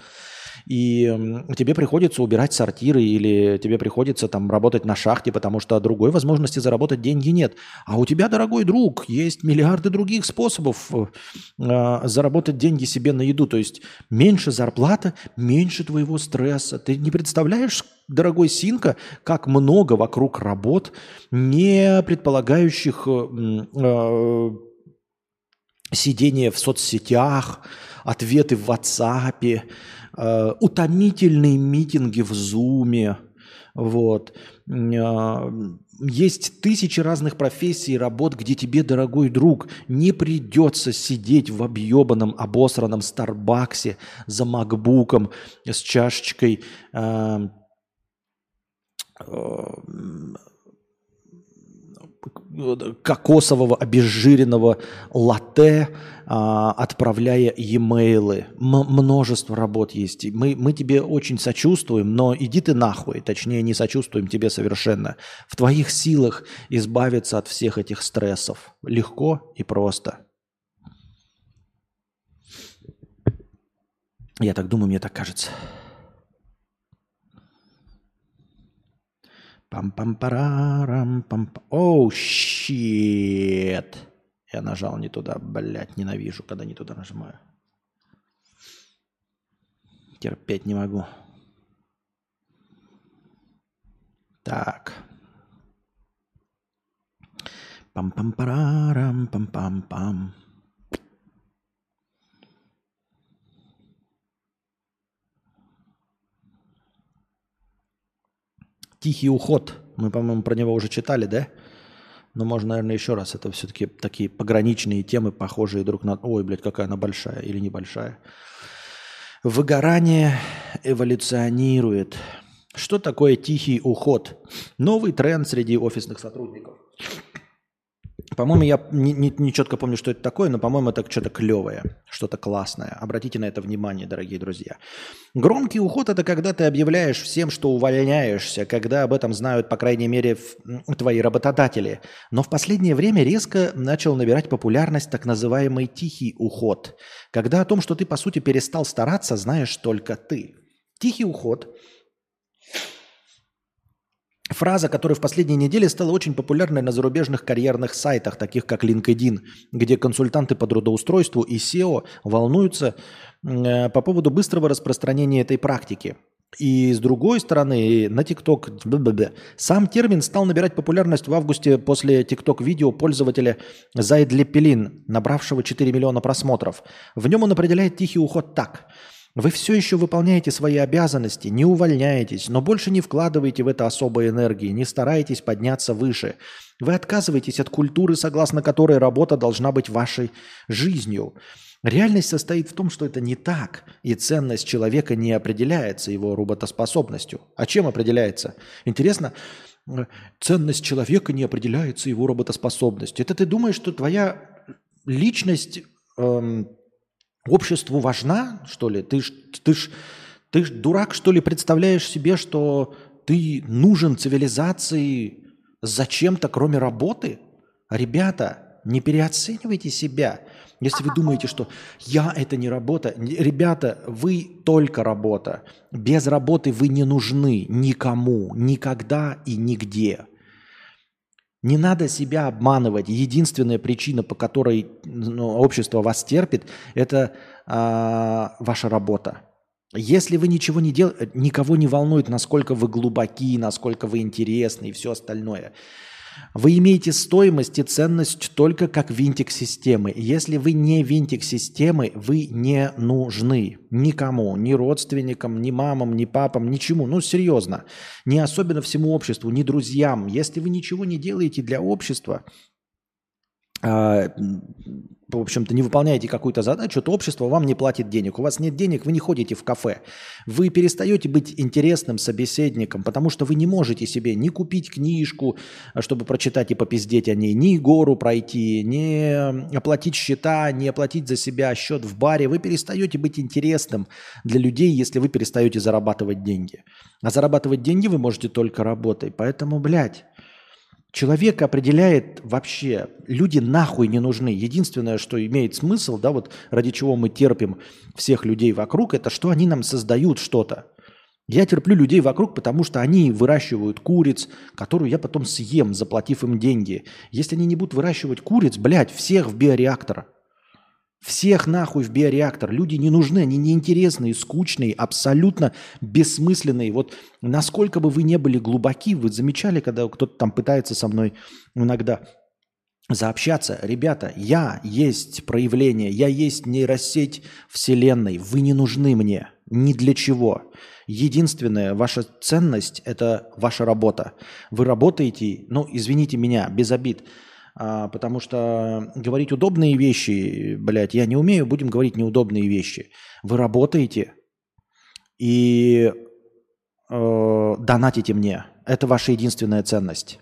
и тебе приходится убирать сортиры или тебе приходится там работать на шахте, потому что другой возможности заработать деньги нет. А у тебя, дорогой друг, есть миллиарды других способов э, заработать деньги себе на еду. То есть меньше зарплата, меньше твоего стресса. Ты не представляешь, дорогой Синка, как много вокруг работ, не предполагающих э, э, сидение в соцсетях, ответы в WhatsApp, Э, утомительные митинги в Зуме, вот. Э, есть тысячи разных профессий и работ, где тебе, дорогой друг, не придется сидеть в объебанном, обосранном Старбаксе за макбуком с чашечкой э, кокосового обезжиренного латте, а, отправляя e-mail. множество работ есть. Мы, мы тебе очень сочувствуем, но иди ты нахуй. Точнее, не сочувствуем тебе совершенно. В твоих силах избавиться от всех этих стрессов. Легко и просто. Я так думаю, мне так кажется. Пам пам пам Оу, щит. Я нажал не туда, блядь, ненавижу, когда не туда нажимаю. Терпеть не могу. Так. Пам-пам-парарам, пам-пам-пам. Тихий уход. Мы, по-моему, про него уже читали, да? Но можно, наверное, еще раз. Это все-таки такие пограничные темы, похожие друг на... Ой, блядь, какая она большая или небольшая. Выгорание эволюционирует. Что такое тихий уход? Новый тренд среди офисных сотрудников. По-моему, я не, не, не четко помню, что это такое, но, по-моему, это что-то клевое, что-то классное. Обратите на это внимание, дорогие друзья. Громкий уход – это когда ты объявляешь всем, что увольняешься, когда об этом знают, по крайней мере, твои работодатели. Но в последнее время резко начал набирать популярность так называемый тихий уход, когда о том, что ты, по сути, перестал стараться, знаешь только ты. Тихий уход – Фраза, которая в последние недели стала очень популярной на зарубежных карьерных сайтах, таких как LinkedIn, где консультанты по трудоустройству и SEO волнуются э, по поводу быстрого распространения этой практики. И с другой стороны, на TikTok сам термин стал набирать популярность в августе после TikTok видео пользователя Зайд Лепелин, набравшего 4 миллиона просмотров. В нем он определяет тихий уход так – вы все еще выполняете свои обязанности, не увольняетесь, но больше не вкладываете в это особой энергии, не стараетесь подняться выше. Вы отказываетесь от культуры, согласно которой работа должна быть вашей жизнью. Реальность состоит в том, что это не так, и ценность человека не определяется его работоспособностью. А чем определяется? Интересно, ценность человека не определяется его работоспособностью. Это ты думаешь, что твоя личность эм, обществу важна, что ли? Ты ж, ты ж, ты ж дурак, что ли, представляешь себе, что ты нужен цивилизации зачем-то, кроме работы? Ребята, не переоценивайте себя. Если вы думаете, что я это не работа, ребята, вы только работа. Без работы вы не нужны никому, никогда и нигде. Не надо себя обманывать. Единственная причина, по которой ну, общество вас терпит, это э, ваша работа. Если вы ничего не делаете, никого не волнует, насколько вы глубоки, насколько вы интересны и все остальное. Вы имеете стоимость и ценность только как винтик системы. Если вы не винтик системы, вы не нужны никому, ни родственникам, ни мамам, ни папам, ничему. Ну, серьезно. Не особенно всему обществу, ни друзьям. Если вы ничего не делаете для общества, а, в общем-то, не выполняете какую-то задачу, то общество вам не платит денег. У вас нет денег, вы не ходите в кафе. Вы перестаете быть интересным собеседником, потому что вы не можете себе ни купить книжку, чтобы прочитать и попиздеть о ней, ни гору пройти, ни оплатить счета, ни оплатить за себя счет в баре. Вы перестаете быть интересным для людей, если вы перестаете зарабатывать деньги. А зарабатывать деньги вы можете только работой. Поэтому, блядь, Человек определяет вообще, люди нахуй не нужны. Единственное, что имеет смысл, да, вот ради чего мы терпим всех людей вокруг, это что они нам создают что-то. Я терплю людей вокруг, потому что они выращивают куриц, которую я потом съем, заплатив им деньги. Если они не будут выращивать куриц, блядь, всех в биореактор – всех нахуй в биореактор. Люди не нужны, они неинтересные, скучные, абсолютно бессмысленные. Вот насколько бы вы не были глубоки, вы замечали, когда кто-то там пытается со мной иногда заобщаться. Ребята, я есть проявление, я есть нейросеть Вселенной. Вы не нужны мне ни для чего. Единственная ваша ценность – это ваша работа. Вы работаете, ну, извините меня, без обид – а, потому что говорить удобные вещи, блядь, я не умею, будем говорить неудобные вещи. Вы работаете и э, донатите мне. Это ваша единственная ценность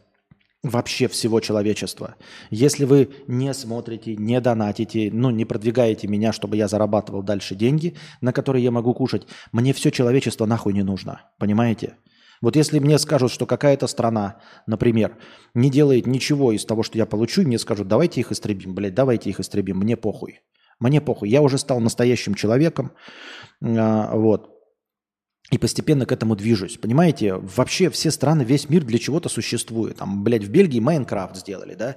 вообще всего человечества. Если вы не смотрите, не донатите, ну, не продвигаете меня, чтобы я зарабатывал дальше деньги, на которые я могу кушать, мне все человечество нахуй не нужно. Понимаете? Вот если мне скажут, что какая-то страна, например, не делает ничего из того, что я получу, и мне скажут, давайте их истребим, блядь, давайте их истребим, мне похуй. Мне похуй. Я уже стал настоящим человеком. А, вот. И постепенно к этому движусь. Понимаете, вообще все страны, весь мир для чего-то существует. Там, блядь, в Бельгии Майнкрафт сделали, да,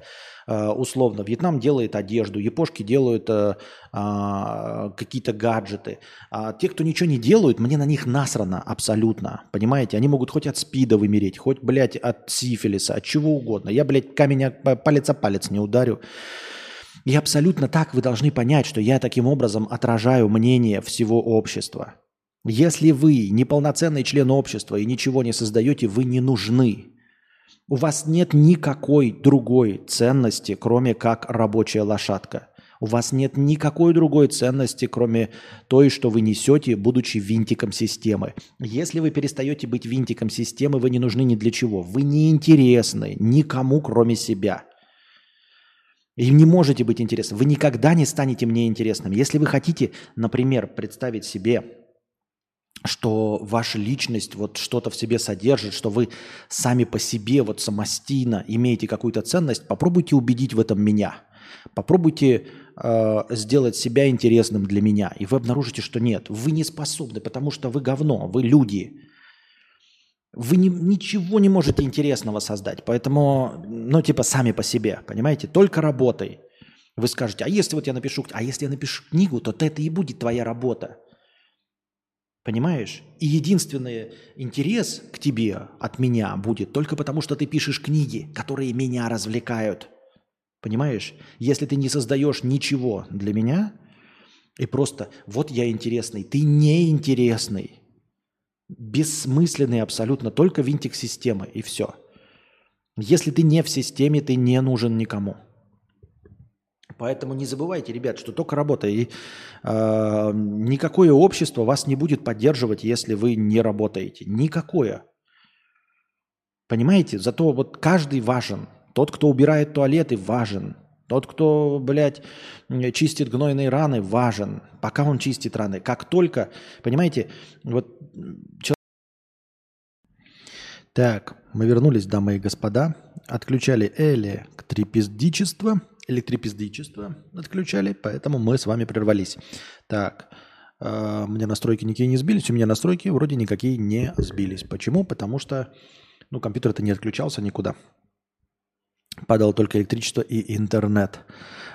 uh, условно. Вьетнам делает одежду, япошки делают uh, uh, какие-то гаджеты. А те, кто ничего не делают, мне на них насрано абсолютно. Понимаете, они могут хоть от спида вымереть, хоть, блядь, от сифилиса, от чего угодно. Я, блядь, камень палец о палец не ударю. И абсолютно так вы должны понять, что я таким образом отражаю мнение всего общества. Если вы неполноценный член общества и ничего не создаете, вы не нужны. У вас нет никакой другой ценности, кроме как рабочая лошадка. У вас нет никакой другой ценности, кроме той, что вы несете, будучи винтиком системы. Если вы перестаете быть винтиком системы, вы не нужны ни для чего. Вы не интересны никому, кроме себя. И не можете быть интересным. Вы никогда не станете мне интересным. Если вы хотите, например, представить себе что ваша личность вот что-то в себе содержит, что вы сами по себе вот самостийно имеете какую-то ценность, попробуйте убедить в этом меня. Попробуйте э, сделать себя интересным для меня, и вы обнаружите, что нет, вы не способны, потому что вы говно, вы люди. Вы не, ничего не можете интересного создать, поэтому, ну, типа, сами по себе, понимаете, только работой. Вы скажете, а если вот я напишу, а если я напишу книгу, то это и будет твоя работа. Понимаешь? И единственный интерес к тебе от меня будет только потому, что ты пишешь книги, которые меня развлекают. Понимаешь? Если ты не создаешь ничего для меня, и просто вот я интересный, ты неинтересный, бессмысленный абсолютно, только винтик системы, и все. Если ты не в системе, ты не нужен никому. Поэтому не забывайте, ребят, что только работа. И э, никакое общество вас не будет поддерживать, если вы не работаете. Никакое. Понимаете? Зато вот каждый важен. Тот, кто убирает туалеты, важен. Тот, кто, блядь, чистит гнойные раны, важен. Пока он чистит раны. Как только, понимаете, вот... Так, мы вернулись, дамы и господа. Отключали Эли электрипиздичество отключали, поэтому мы с вами прервались. Так, э, мне настройки никакие не сбились, у меня настройки вроде никакие не сбились. Почему? Потому что ну, компьютер-то не отключался никуда. Падало только электричество и интернет.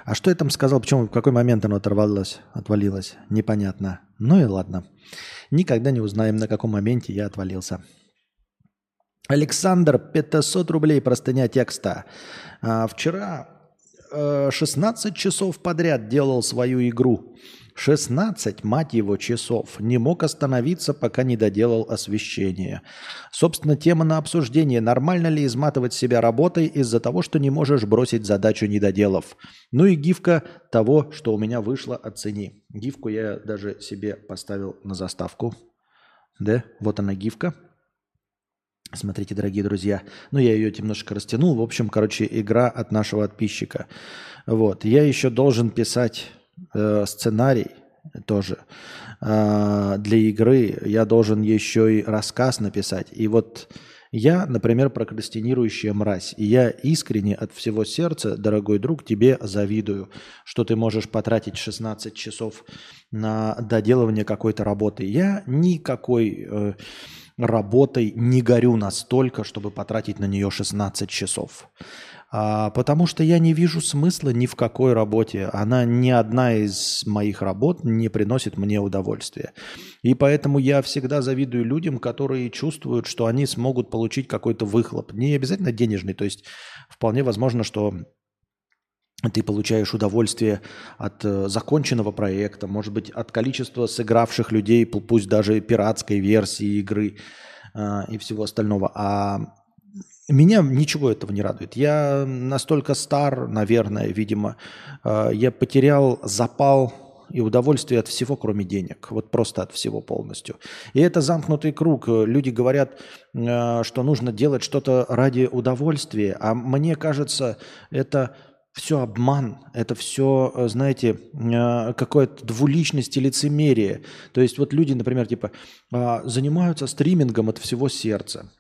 А что я там сказал? Почему, в какой момент оно оторвалось, отвалилось? Непонятно. Ну и ладно. Никогда не узнаем, на каком моменте я отвалился. Александр, 500 рублей простыня текста. А, вчера 16 э, часов подряд делал свою игру. 16, мать его, часов. Не мог остановиться, пока не доделал освещение. Собственно, тема на обсуждение. Нормально ли изматывать себя работой из-за того, что не можешь бросить задачу недоделав? Ну и гифка того, что у меня вышло, оцени. Гифку я даже себе поставил на заставку. Да, вот она гифка. Смотрите, дорогие друзья. Ну, я ее немножко растянул. В общем, короче, игра от нашего подписчика. Вот. Я еще должен писать э, сценарий тоже э, для игры. Я должен еще и рассказ написать. И вот я, например, прокрастинирующая мразь. И я искренне от всего сердца, дорогой друг, тебе завидую, что ты можешь потратить 16 часов на доделывание какой-то работы. Я никакой... Э, работой не горю настолько, чтобы потратить на нее 16 часов. А, потому что я не вижу смысла ни в какой работе. Она ни одна из моих работ не приносит мне удовольствия. И поэтому я всегда завидую людям, которые чувствуют, что они смогут получить какой-то выхлоп. Не обязательно денежный. То есть вполне возможно, что ты получаешь удовольствие от э, законченного проекта, может быть, от количества сыгравших людей, пусть даже пиратской версии игры э, и всего остального. А меня ничего этого не радует. Я настолько стар, наверное, видимо, э, я потерял запал И удовольствие от всего, кроме денег. Вот просто от всего полностью. И это замкнутый круг. Люди говорят, э, что нужно делать что-то ради удовольствия. А мне кажется, это все обман, это все, э, знаете, э, какое-то двуличность и лицемерие. То есть вот люди, например, типа а, занимаются стримингом от всего сердца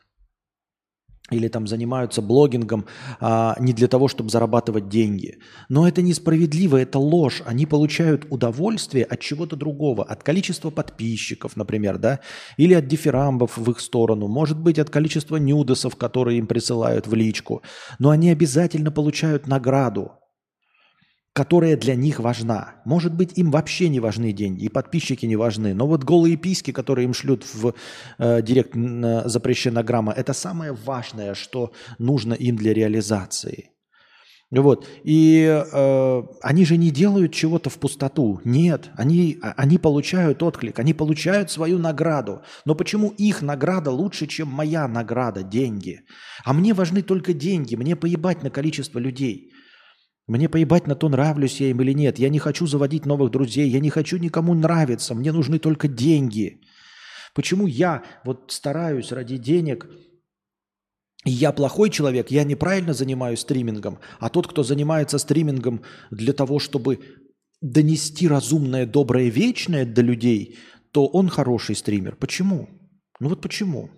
или там занимаются блогингом а, не для того, чтобы зарабатывать деньги. Но это несправедливо, это ложь. Они получают удовольствие от чего-то другого, от количества подписчиков, например, да, или от дифирамбов в их сторону, может быть, от количества нюдосов, которые им присылают в личку. Но они обязательно получают награду которая для них важна. Может быть, им вообще не важны деньги, и подписчики не важны. Но вот голые писки, которые им шлют в э, директ э, запрещена грамма, это самое важное, что нужно им для реализации. Вот. И э, они же не делают чего-то в пустоту. Нет, они, а, они получают отклик, они получают свою награду. Но почему их награда лучше, чем моя награда, деньги? А мне важны только деньги, мне поебать на количество людей. Мне поебать на то, нравлюсь я им или нет. Я не хочу заводить новых друзей, я не хочу никому нравиться, мне нужны только деньги. Почему я вот стараюсь ради денег, я плохой человек, я неправильно занимаюсь стримингом, а тот, кто занимается стримингом для того, чтобы донести разумное, доброе, вечное до людей, то он хороший стример. Почему? Ну вот почему?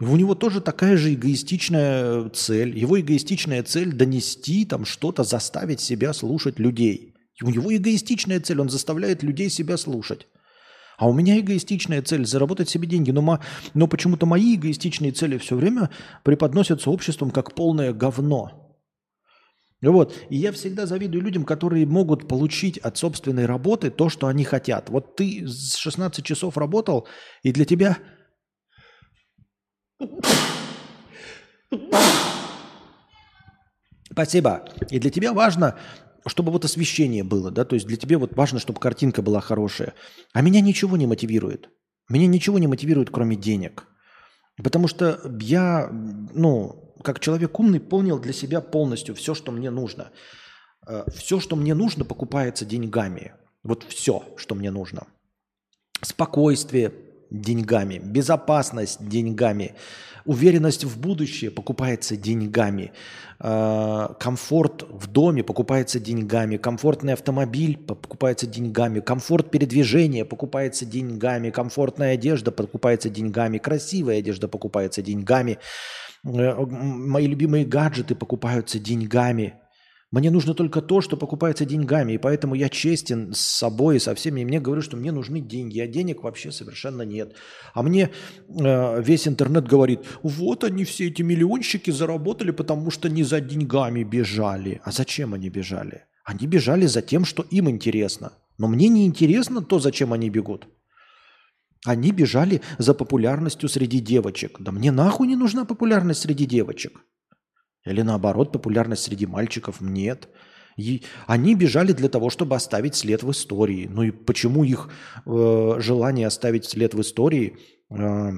У него тоже такая же эгоистичная цель. Его эгоистичная цель донести там что-то, заставить себя слушать людей. У него эгоистичная цель, он заставляет людей себя слушать. А у меня эгоистичная цель – заработать себе деньги. Но, мо, но почему-то мои эгоистичные цели все время преподносятся обществом как полное говно. Вот. И я всегда завидую людям, которые могут получить от собственной работы то, что они хотят. Вот ты с 16 часов работал, и для тебя Спасибо. И для тебя важно, чтобы вот освещение было, да, то есть для тебя вот важно, чтобы картинка была хорошая. А меня ничего не мотивирует. Меня ничего не мотивирует, кроме денег. Потому что я, ну, как человек умный, понял для себя полностью все, что мне нужно. Э, все, что мне нужно, покупается деньгами. Вот все, что мне нужно. Спокойствие, деньгами, безопасность деньгами, уверенность в будущее покупается деньгами, э, комфорт в доме покупается деньгами, комфортный автомобиль покупается деньгами, комфорт передвижения покупается деньгами, комфортная одежда покупается деньгами, красивая одежда покупается деньгами, э, мои любимые гаджеты покупаются деньгами – мне нужно только то, что покупается деньгами, и поэтому я честен с собой и со всеми. И мне говорят, что мне нужны деньги, а денег вообще совершенно нет. А мне э, весь интернет говорит, вот они все эти миллионщики заработали, потому что не за деньгами бежали. А зачем они бежали? Они бежали за тем, что им интересно. Но мне не интересно то, зачем они бегут. Они бежали за популярностью среди девочек. Да мне нахуй не нужна популярность среди девочек. Или наоборот, популярность среди мальчиков нет. И они бежали для того, чтобы оставить след в истории. Ну и почему их э, желание оставить след в истории э,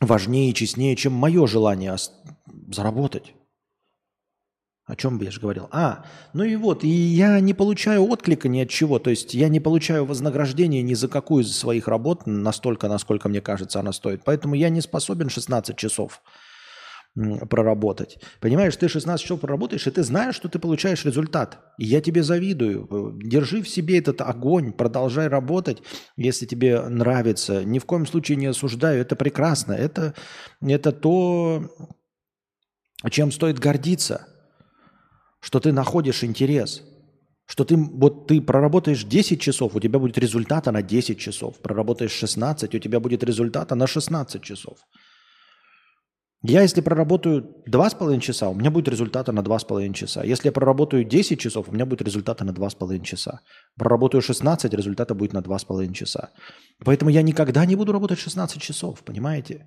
важнее и честнее, чем мое желание заработать? О чем бы я же говорил? А, ну и вот, и я не получаю отклика ни от чего. То есть я не получаю вознаграждения ни за какую из своих работ настолько, насколько мне кажется, она стоит. Поэтому я не способен 16 часов проработать. Понимаешь, ты 16 часов проработаешь, и ты знаешь, что ты получаешь результат. И я тебе завидую. Держи в себе этот огонь, продолжай работать, если тебе нравится. Ни в коем случае не осуждаю, это прекрасно. Это, это то, чем стоит гордиться, что ты находишь интерес. Что ты, вот ты проработаешь 10 часов, у тебя будет результата на 10 часов. Проработаешь 16, у тебя будет результата на 16 часов. Я, если проработаю 2,5 часа, у меня будет результата на 2,5 часа. Если я проработаю 10 часов, у меня будет результата на 2,5 часа. Проработаю 16, результата будет на 2,5 часа. Поэтому я никогда не буду работать 16 часов, понимаете?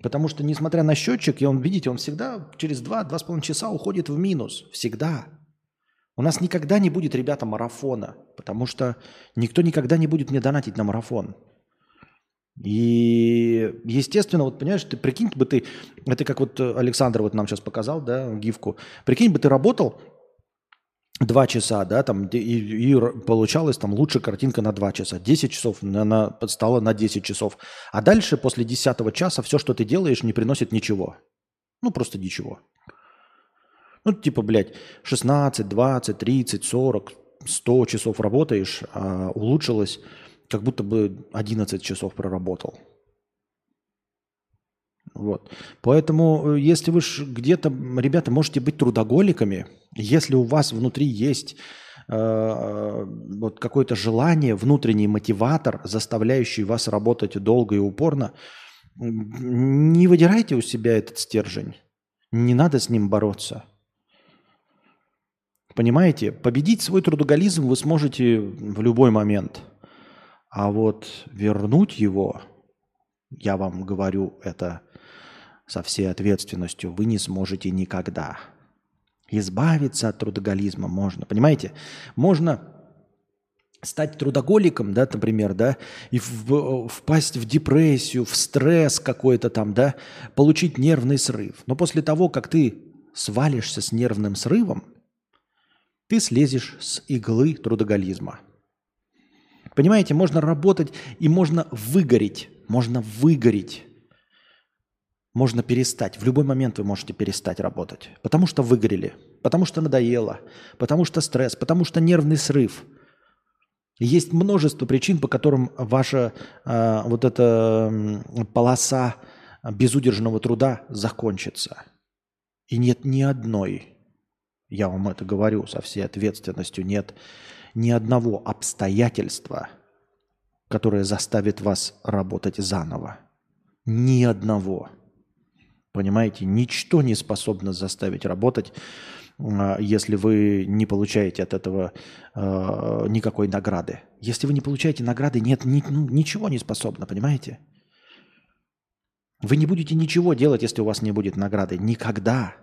Потому что, несмотря на счетчик, и он, видите, он всегда через 2-2,5 часа уходит в минус. Всегда. У нас никогда не будет, ребята, марафона, потому что никто никогда не будет мне донатить на марафон. И, естественно, вот понимаешь, ты прикинь бы ты, это как вот Александр вот нам сейчас показал, да, гифку, прикинь бы ты работал 2 часа, да, там, и, и получалась там лучше картинка на 2 часа. 10 часов она стала на 10 часов. А дальше, после 10 часа, все, что ты делаешь, не приносит ничего. Ну, просто ничего. Ну, типа, блядь, 16, 20, 30, 40, 100 часов работаешь, а улучшилось, как будто бы 11 часов проработал. Вот. Поэтому, э, если вы где-то, ребята, можете быть трудоголиками, если у вас внутри есть э, э, вот какое-то желание, внутренний мотиватор, заставляющий вас работать долго и упорно, не выдирайте у себя этот стержень. Не надо с ним бороться. Понимаете, победить свой трудоголизм вы сможете в любой момент. А вот вернуть его, я вам говорю это со всей ответственностью, вы не сможете никогда. Избавиться от трудоголизма можно, понимаете? Можно стать трудоголиком, да, например, да, и в, впасть в депрессию, в стресс какой-то там, да, получить нервный срыв. Но после того, как ты свалишься с нервным срывом, ты слезешь с иглы трудоголизма. Понимаете, можно работать и можно выгореть, можно выгореть. Можно перестать. В любой момент вы можете перестать работать. Потому что выгорели, потому что надоело, потому что стресс, потому что нервный срыв. Есть множество причин, по которым ваша э, вот эта полоса безудержного труда закончится. И нет ни одной я вам это говорю со всей ответственностью, нет ни одного обстоятельства, которое заставит вас работать заново. Ни одного. Понимаете, ничто не способно заставить работать, а, если вы не получаете от этого э, никакой награды. Если вы не получаете награды, нет, ни, ну, ничего не способно, понимаете? Вы не будете ничего делать, если у вас не будет награды. Никогда.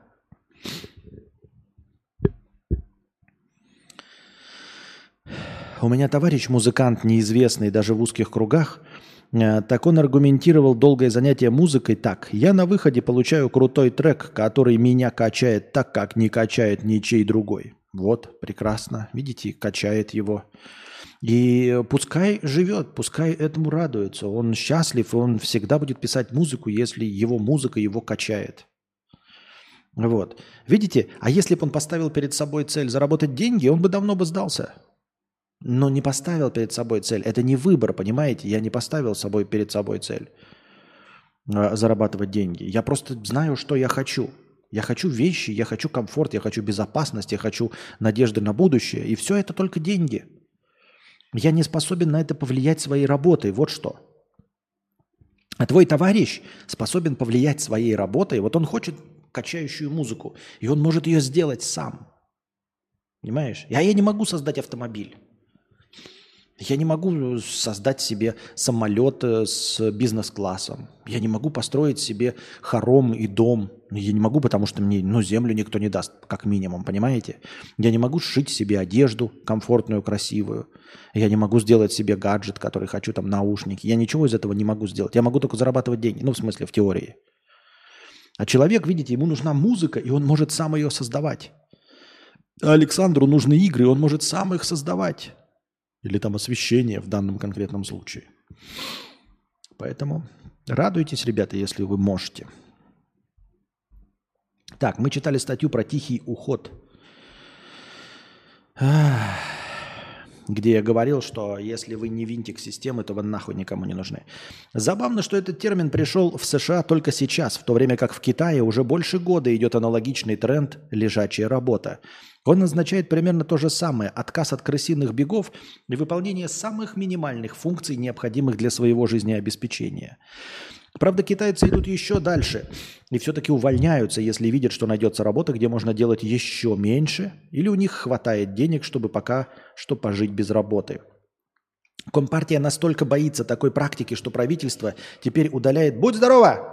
У меня товарищ музыкант, неизвестный даже в узких кругах, э, так он аргументировал долгое занятие музыкой так. Я на выходе получаю крутой трек, который меня качает так, как не качает ничей другой. Вот, прекрасно. Видите, качает его. И пускай живет, пускай этому радуется. Он счастлив, он всегда будет писать музыку, если его музыка его качает. Вот. Видите, а если бы он поставил перед собой цель заработать деньги, он бы давно бы сдался но не поставил перед собой цель. Это не выбор, понимаете? Я не поставил собой перед собой цель э, зарабатывать деньги. Я просто знаю, что я хочу. Я хочу вещи, я хочу комфорт, я хочу безопасность, я хочу надежды на будущее. И все это только деньги. Я не способен на это повлиять своей работой. Вот что. А твой товарищ способен повлиять своей работой. Вот он хочет качающую музыку, и он может ее сделать сам. Понимаешь? А я не могу создать автомобиль. Я не могу создать себе самолет э, с бизнес-классом. Я не могу построить себе хором и дом. Я не могу, потому что мне ну, землю никто не даст, как минимум, понимаете? Я не могу сшить себе одежду комфортную, красивую. Я не могу сделать себе гаджет, который хочу, там, наушники. Я ничего из этого не могу сделать. Я могу только зарабатывать деньги. Ну, в смысле, в теории. А человек, видите, ему нужна музыка, и он может сам ее создавать. А Александру нужны игры, и он может сам их создавать. Или там освещение в данном конкретном случае. Поэтому радуйтесь, ребята, если вы можете. Так, мы читали статью про тихий уход. Где я говорил, что если вы не винтик системы, то вы нахуй никому не нужны. Забавно, что этот термин пришел в США только сейчас, в то время как в Китае уже больше года идет аналогичный тренд «лежачая работа». Он означает примерно то же самое – отказ от крысиных бегов и выполнение самых минимальных функций, необходимых для своего жизнеобеспечения. Правда, китайцы идут еще дальше и все-таки увольняются, если видят, что найдется работа, где можно делать еще меньше, или у них хватает денег, чтобы пока что пожить без работы. Компартия настолько боится такой практики, что правительство теперь удаляет «Будь здорова!»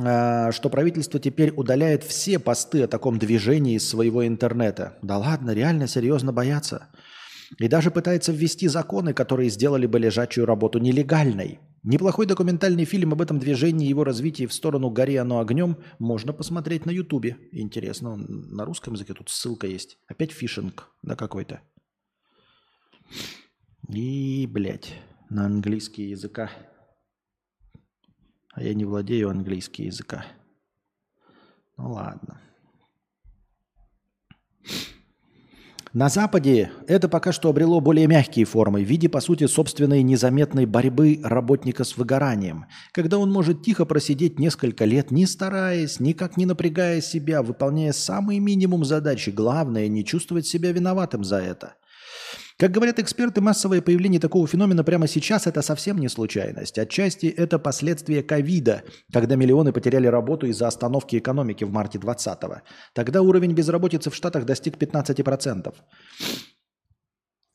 А, что правительство теперь удаляет все посты о таком движении из своего интернета. Да ладно, реально серьезно боятся. И даже пытается ввести законы, которые сделали бы лежачую работу нелегальной. Неплохой документальный фильм об этом движении и его развитии в сторону «Гори оно огнем» можно посмотреть на Ютубе. Интересно, на русском языке тут ссылка есть. Опять фишинг, да какой-то. И, блядь, на английский языка. А я не владею английским языка. Ну ладно. На Западе это пока что обрело более мягкие формы в виде, по сути, собственной незаметной борьбы работника с выгоранием, когда он может тихо просидеть несколько лет, не стараясь, никак не напрягая себя, выполняя самый минимум задачи, главное не чувствовать себя виноватым за это – как говорят эксперты, массовое появление такого феномена прямо сейчас – это совсем не случайность. Отчасти это последствия ковида, когда миллионы потеряли работу из-за остановки экономики в марте 2020-го. Тогда уровень безработицы в Штатах достиг 15%.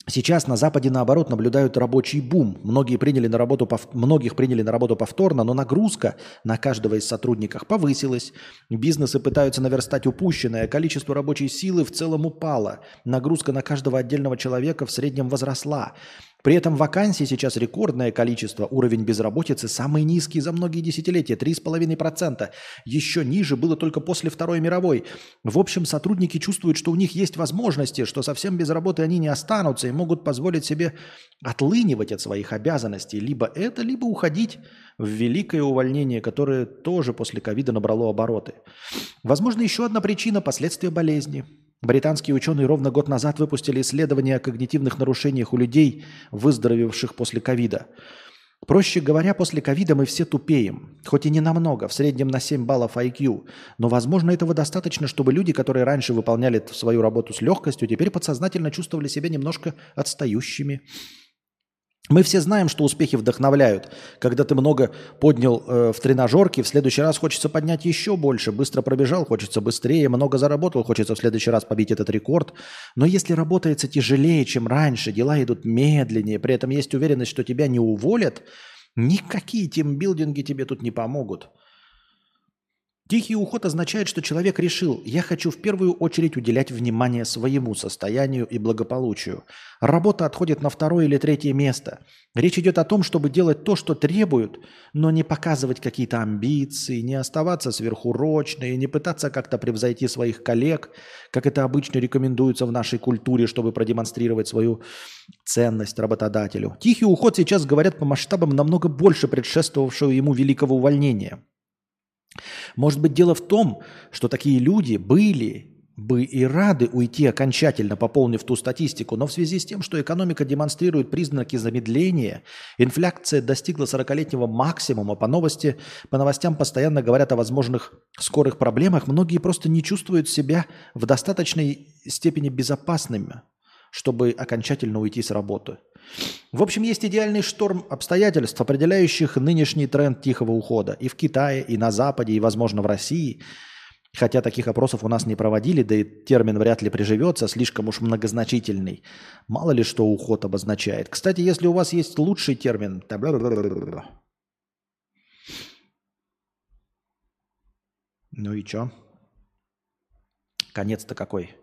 Сейчас на Западе, наоборот, наблюдают рабочий бум. Многие приняли на работу, многих приняли на работу повторно, но нагрузка на каждого из сотрудников повысилась. Бизнесы пытаются наверстать упущенное, количество рабочей силы в целом упало. Нагрузка на каждого отдельного человека в среднем возросла. При этом вакансий сейчас рекордное количество, уровень безработицы самый низкий за многие десятилетия, 3,5%. Еще ниже было только после Второй мировой. В общем, сотрудники чувствуют, что у них есть возможности, что совсем без работы они не останутся и могут позволить себе отлынивать от своих обязанностей. Либо это, либо уходить в великое увольнение, которое тоже после ковида набрало обороты. Возможно, еще одна причина – последствия болезни – Британские ученые ровно год назад выпустили исследование о когнитивных нарушениях у людей, выздоровевших после ковида. Проще говоря, после ковида мы все тупеем, хоть и не намного, в среднем на 7 баллов IQ, но, возможно, этого достаточно, чтобы люди, которые раньше выполняли свою работу с легкостью, теперь подсознательно чувствовали себя немножко отстающими, мы все знаем, что успехи вдохновляют. Когда ты много поднял э, в тренажерке, в следующий раз хочется поднять еще больше. Быстро пробежал, хочется быстрее, много заработал, хочется в следующий раз побить этот рекорд. Но если работается тяжелее, чем раньше, дела идут медленнее, при этом есть уверенность, что тебя не уволят, никакие тимбилдинги тебе тут не помогут. Тихий уход означает, что человек решил, я хочу в первую очередь уделять внимание своему состоянию и благополучию. Работа отходит на второе или третье место. Речь идет о том, чтобы делать то, что требуют, но не показывать какие-то амбиции, не оставаться сверхурочно и не пытаться как-то превзойти своих коллег, как это обычно рекомендуется в нашей культуре, чтобы продемонстрировать свою ценность работодателю. Тихий уход сейчас говорят по масштабам намного больше предшествовавшего ему великого увольнения – может быть, дело в том, что такие люди были бы и рады уйти окончательно, пополнив ту статистику, но в связи с тем, что экономика демонстрирует признаки замедления, инфляция достигла 40-летнего максимума, по, новости, по новостям постоянно говорят о возможных скорых проблемах, многие просто не чувствуют себя в достаточной степени безопасными, чтобы окончательно уйти с работы. В общем, есть идеальный шторм обстоятельств, определяющих нынешний тренд тихого ухода. И в Китае, и на Западе, и, возможно, в России. Хотя таких опросов у нас не проводили, да и термин вряд ли приживется, слишком уж многозначительный. Мало ли что уход обозначает. Кстати, если у вас есть лучший термин... Ну и чё? Конец-то какой?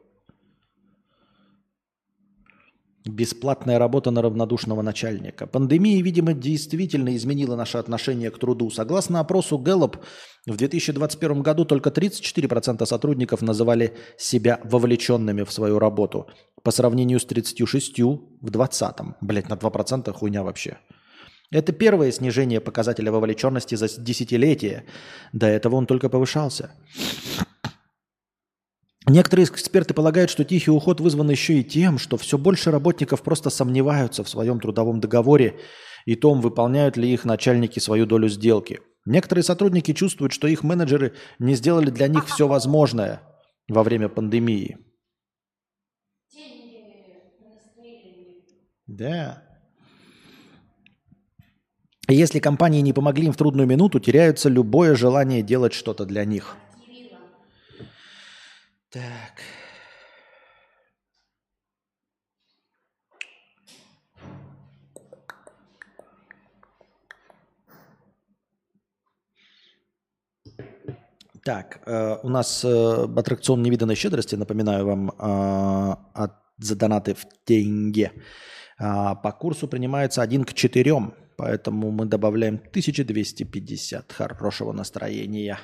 Бесплатная работа на равнодушного начальника. Пандемия, видимо, действительно изменила наше отношение к труду. Согласно опросу Gallup, в 2021 году только 34% сотрудников называли себя вовлеченными в свою работу, по сравнению с 36% в 2020. Блять, на 2% хуйня вообще. Это первое снижение показателя вовлеченности за десятилетие. До этого он только повышался. Некоторые эксперты полагают, что тихий уход вызван еще и тем, что все больше работников просто сомневаются в своем трудовом договоре и том, выполняют ли их начальники свою долю сделки. Некоторые сотрудники чувствуют, что их менеджеры не сделали для них все возможное во время пандемии. Да. Если компании не помогли им в трудную минуту, теряется любое желание делать что-то для них – так. Так, э, у нас э, аттракцион невиданной щедрости, напоминаю вам, э, от за донаты в тенге. А, по курсу принимается 1 к 4, поэтому мы добавляем 1250 хорошего настроения.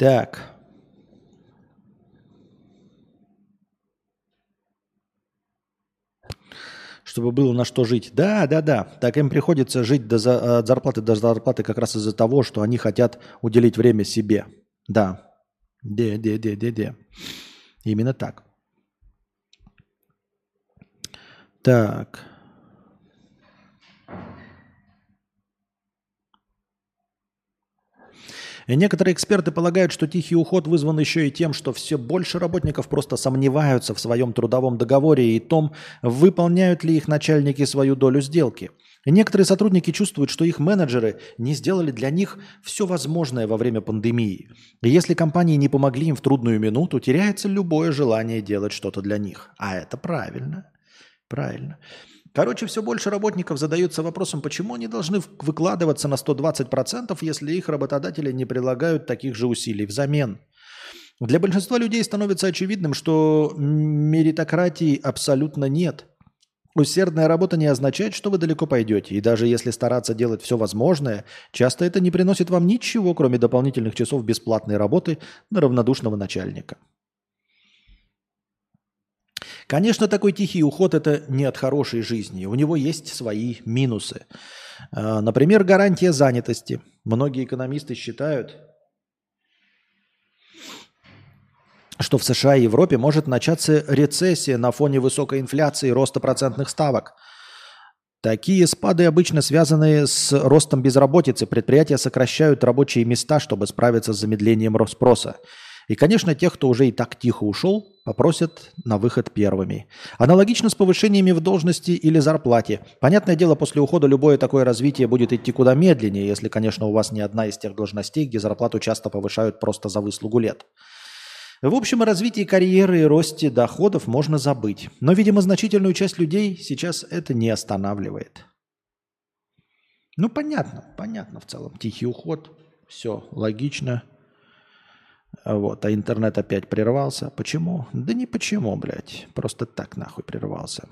Так. чтобы было на что жить. Да, да, да. Так им приходится жить до за, от зарплаты до зарплаты как раз из-за того, что они хотят уделить время себе. Да. Де, де, де, де, де. Именно так. Так. И некоторые эксперты полагают, что тихий уход вызван еще и тем, что все больше работников просто сомневаются в своем трудовом договоре и том, выполняют ли их начальники свою долю сделки. Некоторые сотрудники чувствуют, что их менеджеры не сделали для них все возможное во время пандемии. И если компании не помогли им в трудную минуту, теряется любое желание делать что-то для них. А это правильно. Правильно. Короче, все больше работников задаются вопросом, почему они должны выкладываться на 120%, если их работодатели не прилагают таких же усилий взамен. Для большинства людей становится очевидным, что меритократии абсолютно нет. Усердная работа не означает, что вы далеко пойдете, и даже если стараться делать все возможное, часто это не приносит вам ничего, кроме дополнительных часов бесплатной работы на равнодушного начальника. Конечно, такой тихий уход – это не от хорошей жизни. У него есть свои минусы. А, например, гарантия занятости. Многие экономисты считают, что в США и Европе может начаться рецессия на фоне высокой инфляции и роста процентных ставок. Такие спады обычно связаны с ростом безработицы. Предприятия сокращают рабочие места, чтобы справиться с замедлением спроса. И, конечно, тех, кто уже и так тихо ушел, попросят на выход первыми. Аналогично с повышениями в должности или зарплате. Понятное дело, после ухода любое такое развитие будет идти куда медленнее, если, конечно, у вас не одна из тех должностей, где зарплату часто повышают просто за выслугу лет. В общем, о развитии карьеры и росте доходов можно забыть. Но, видимо, значительную часть людей сейчас это не останавливает. Ну, понятно, понятно в целом. Тихий уход, все логично. Вот, а интернет опять прервался. Почему? Да не почему, блядь. Просто так нахуй прервался.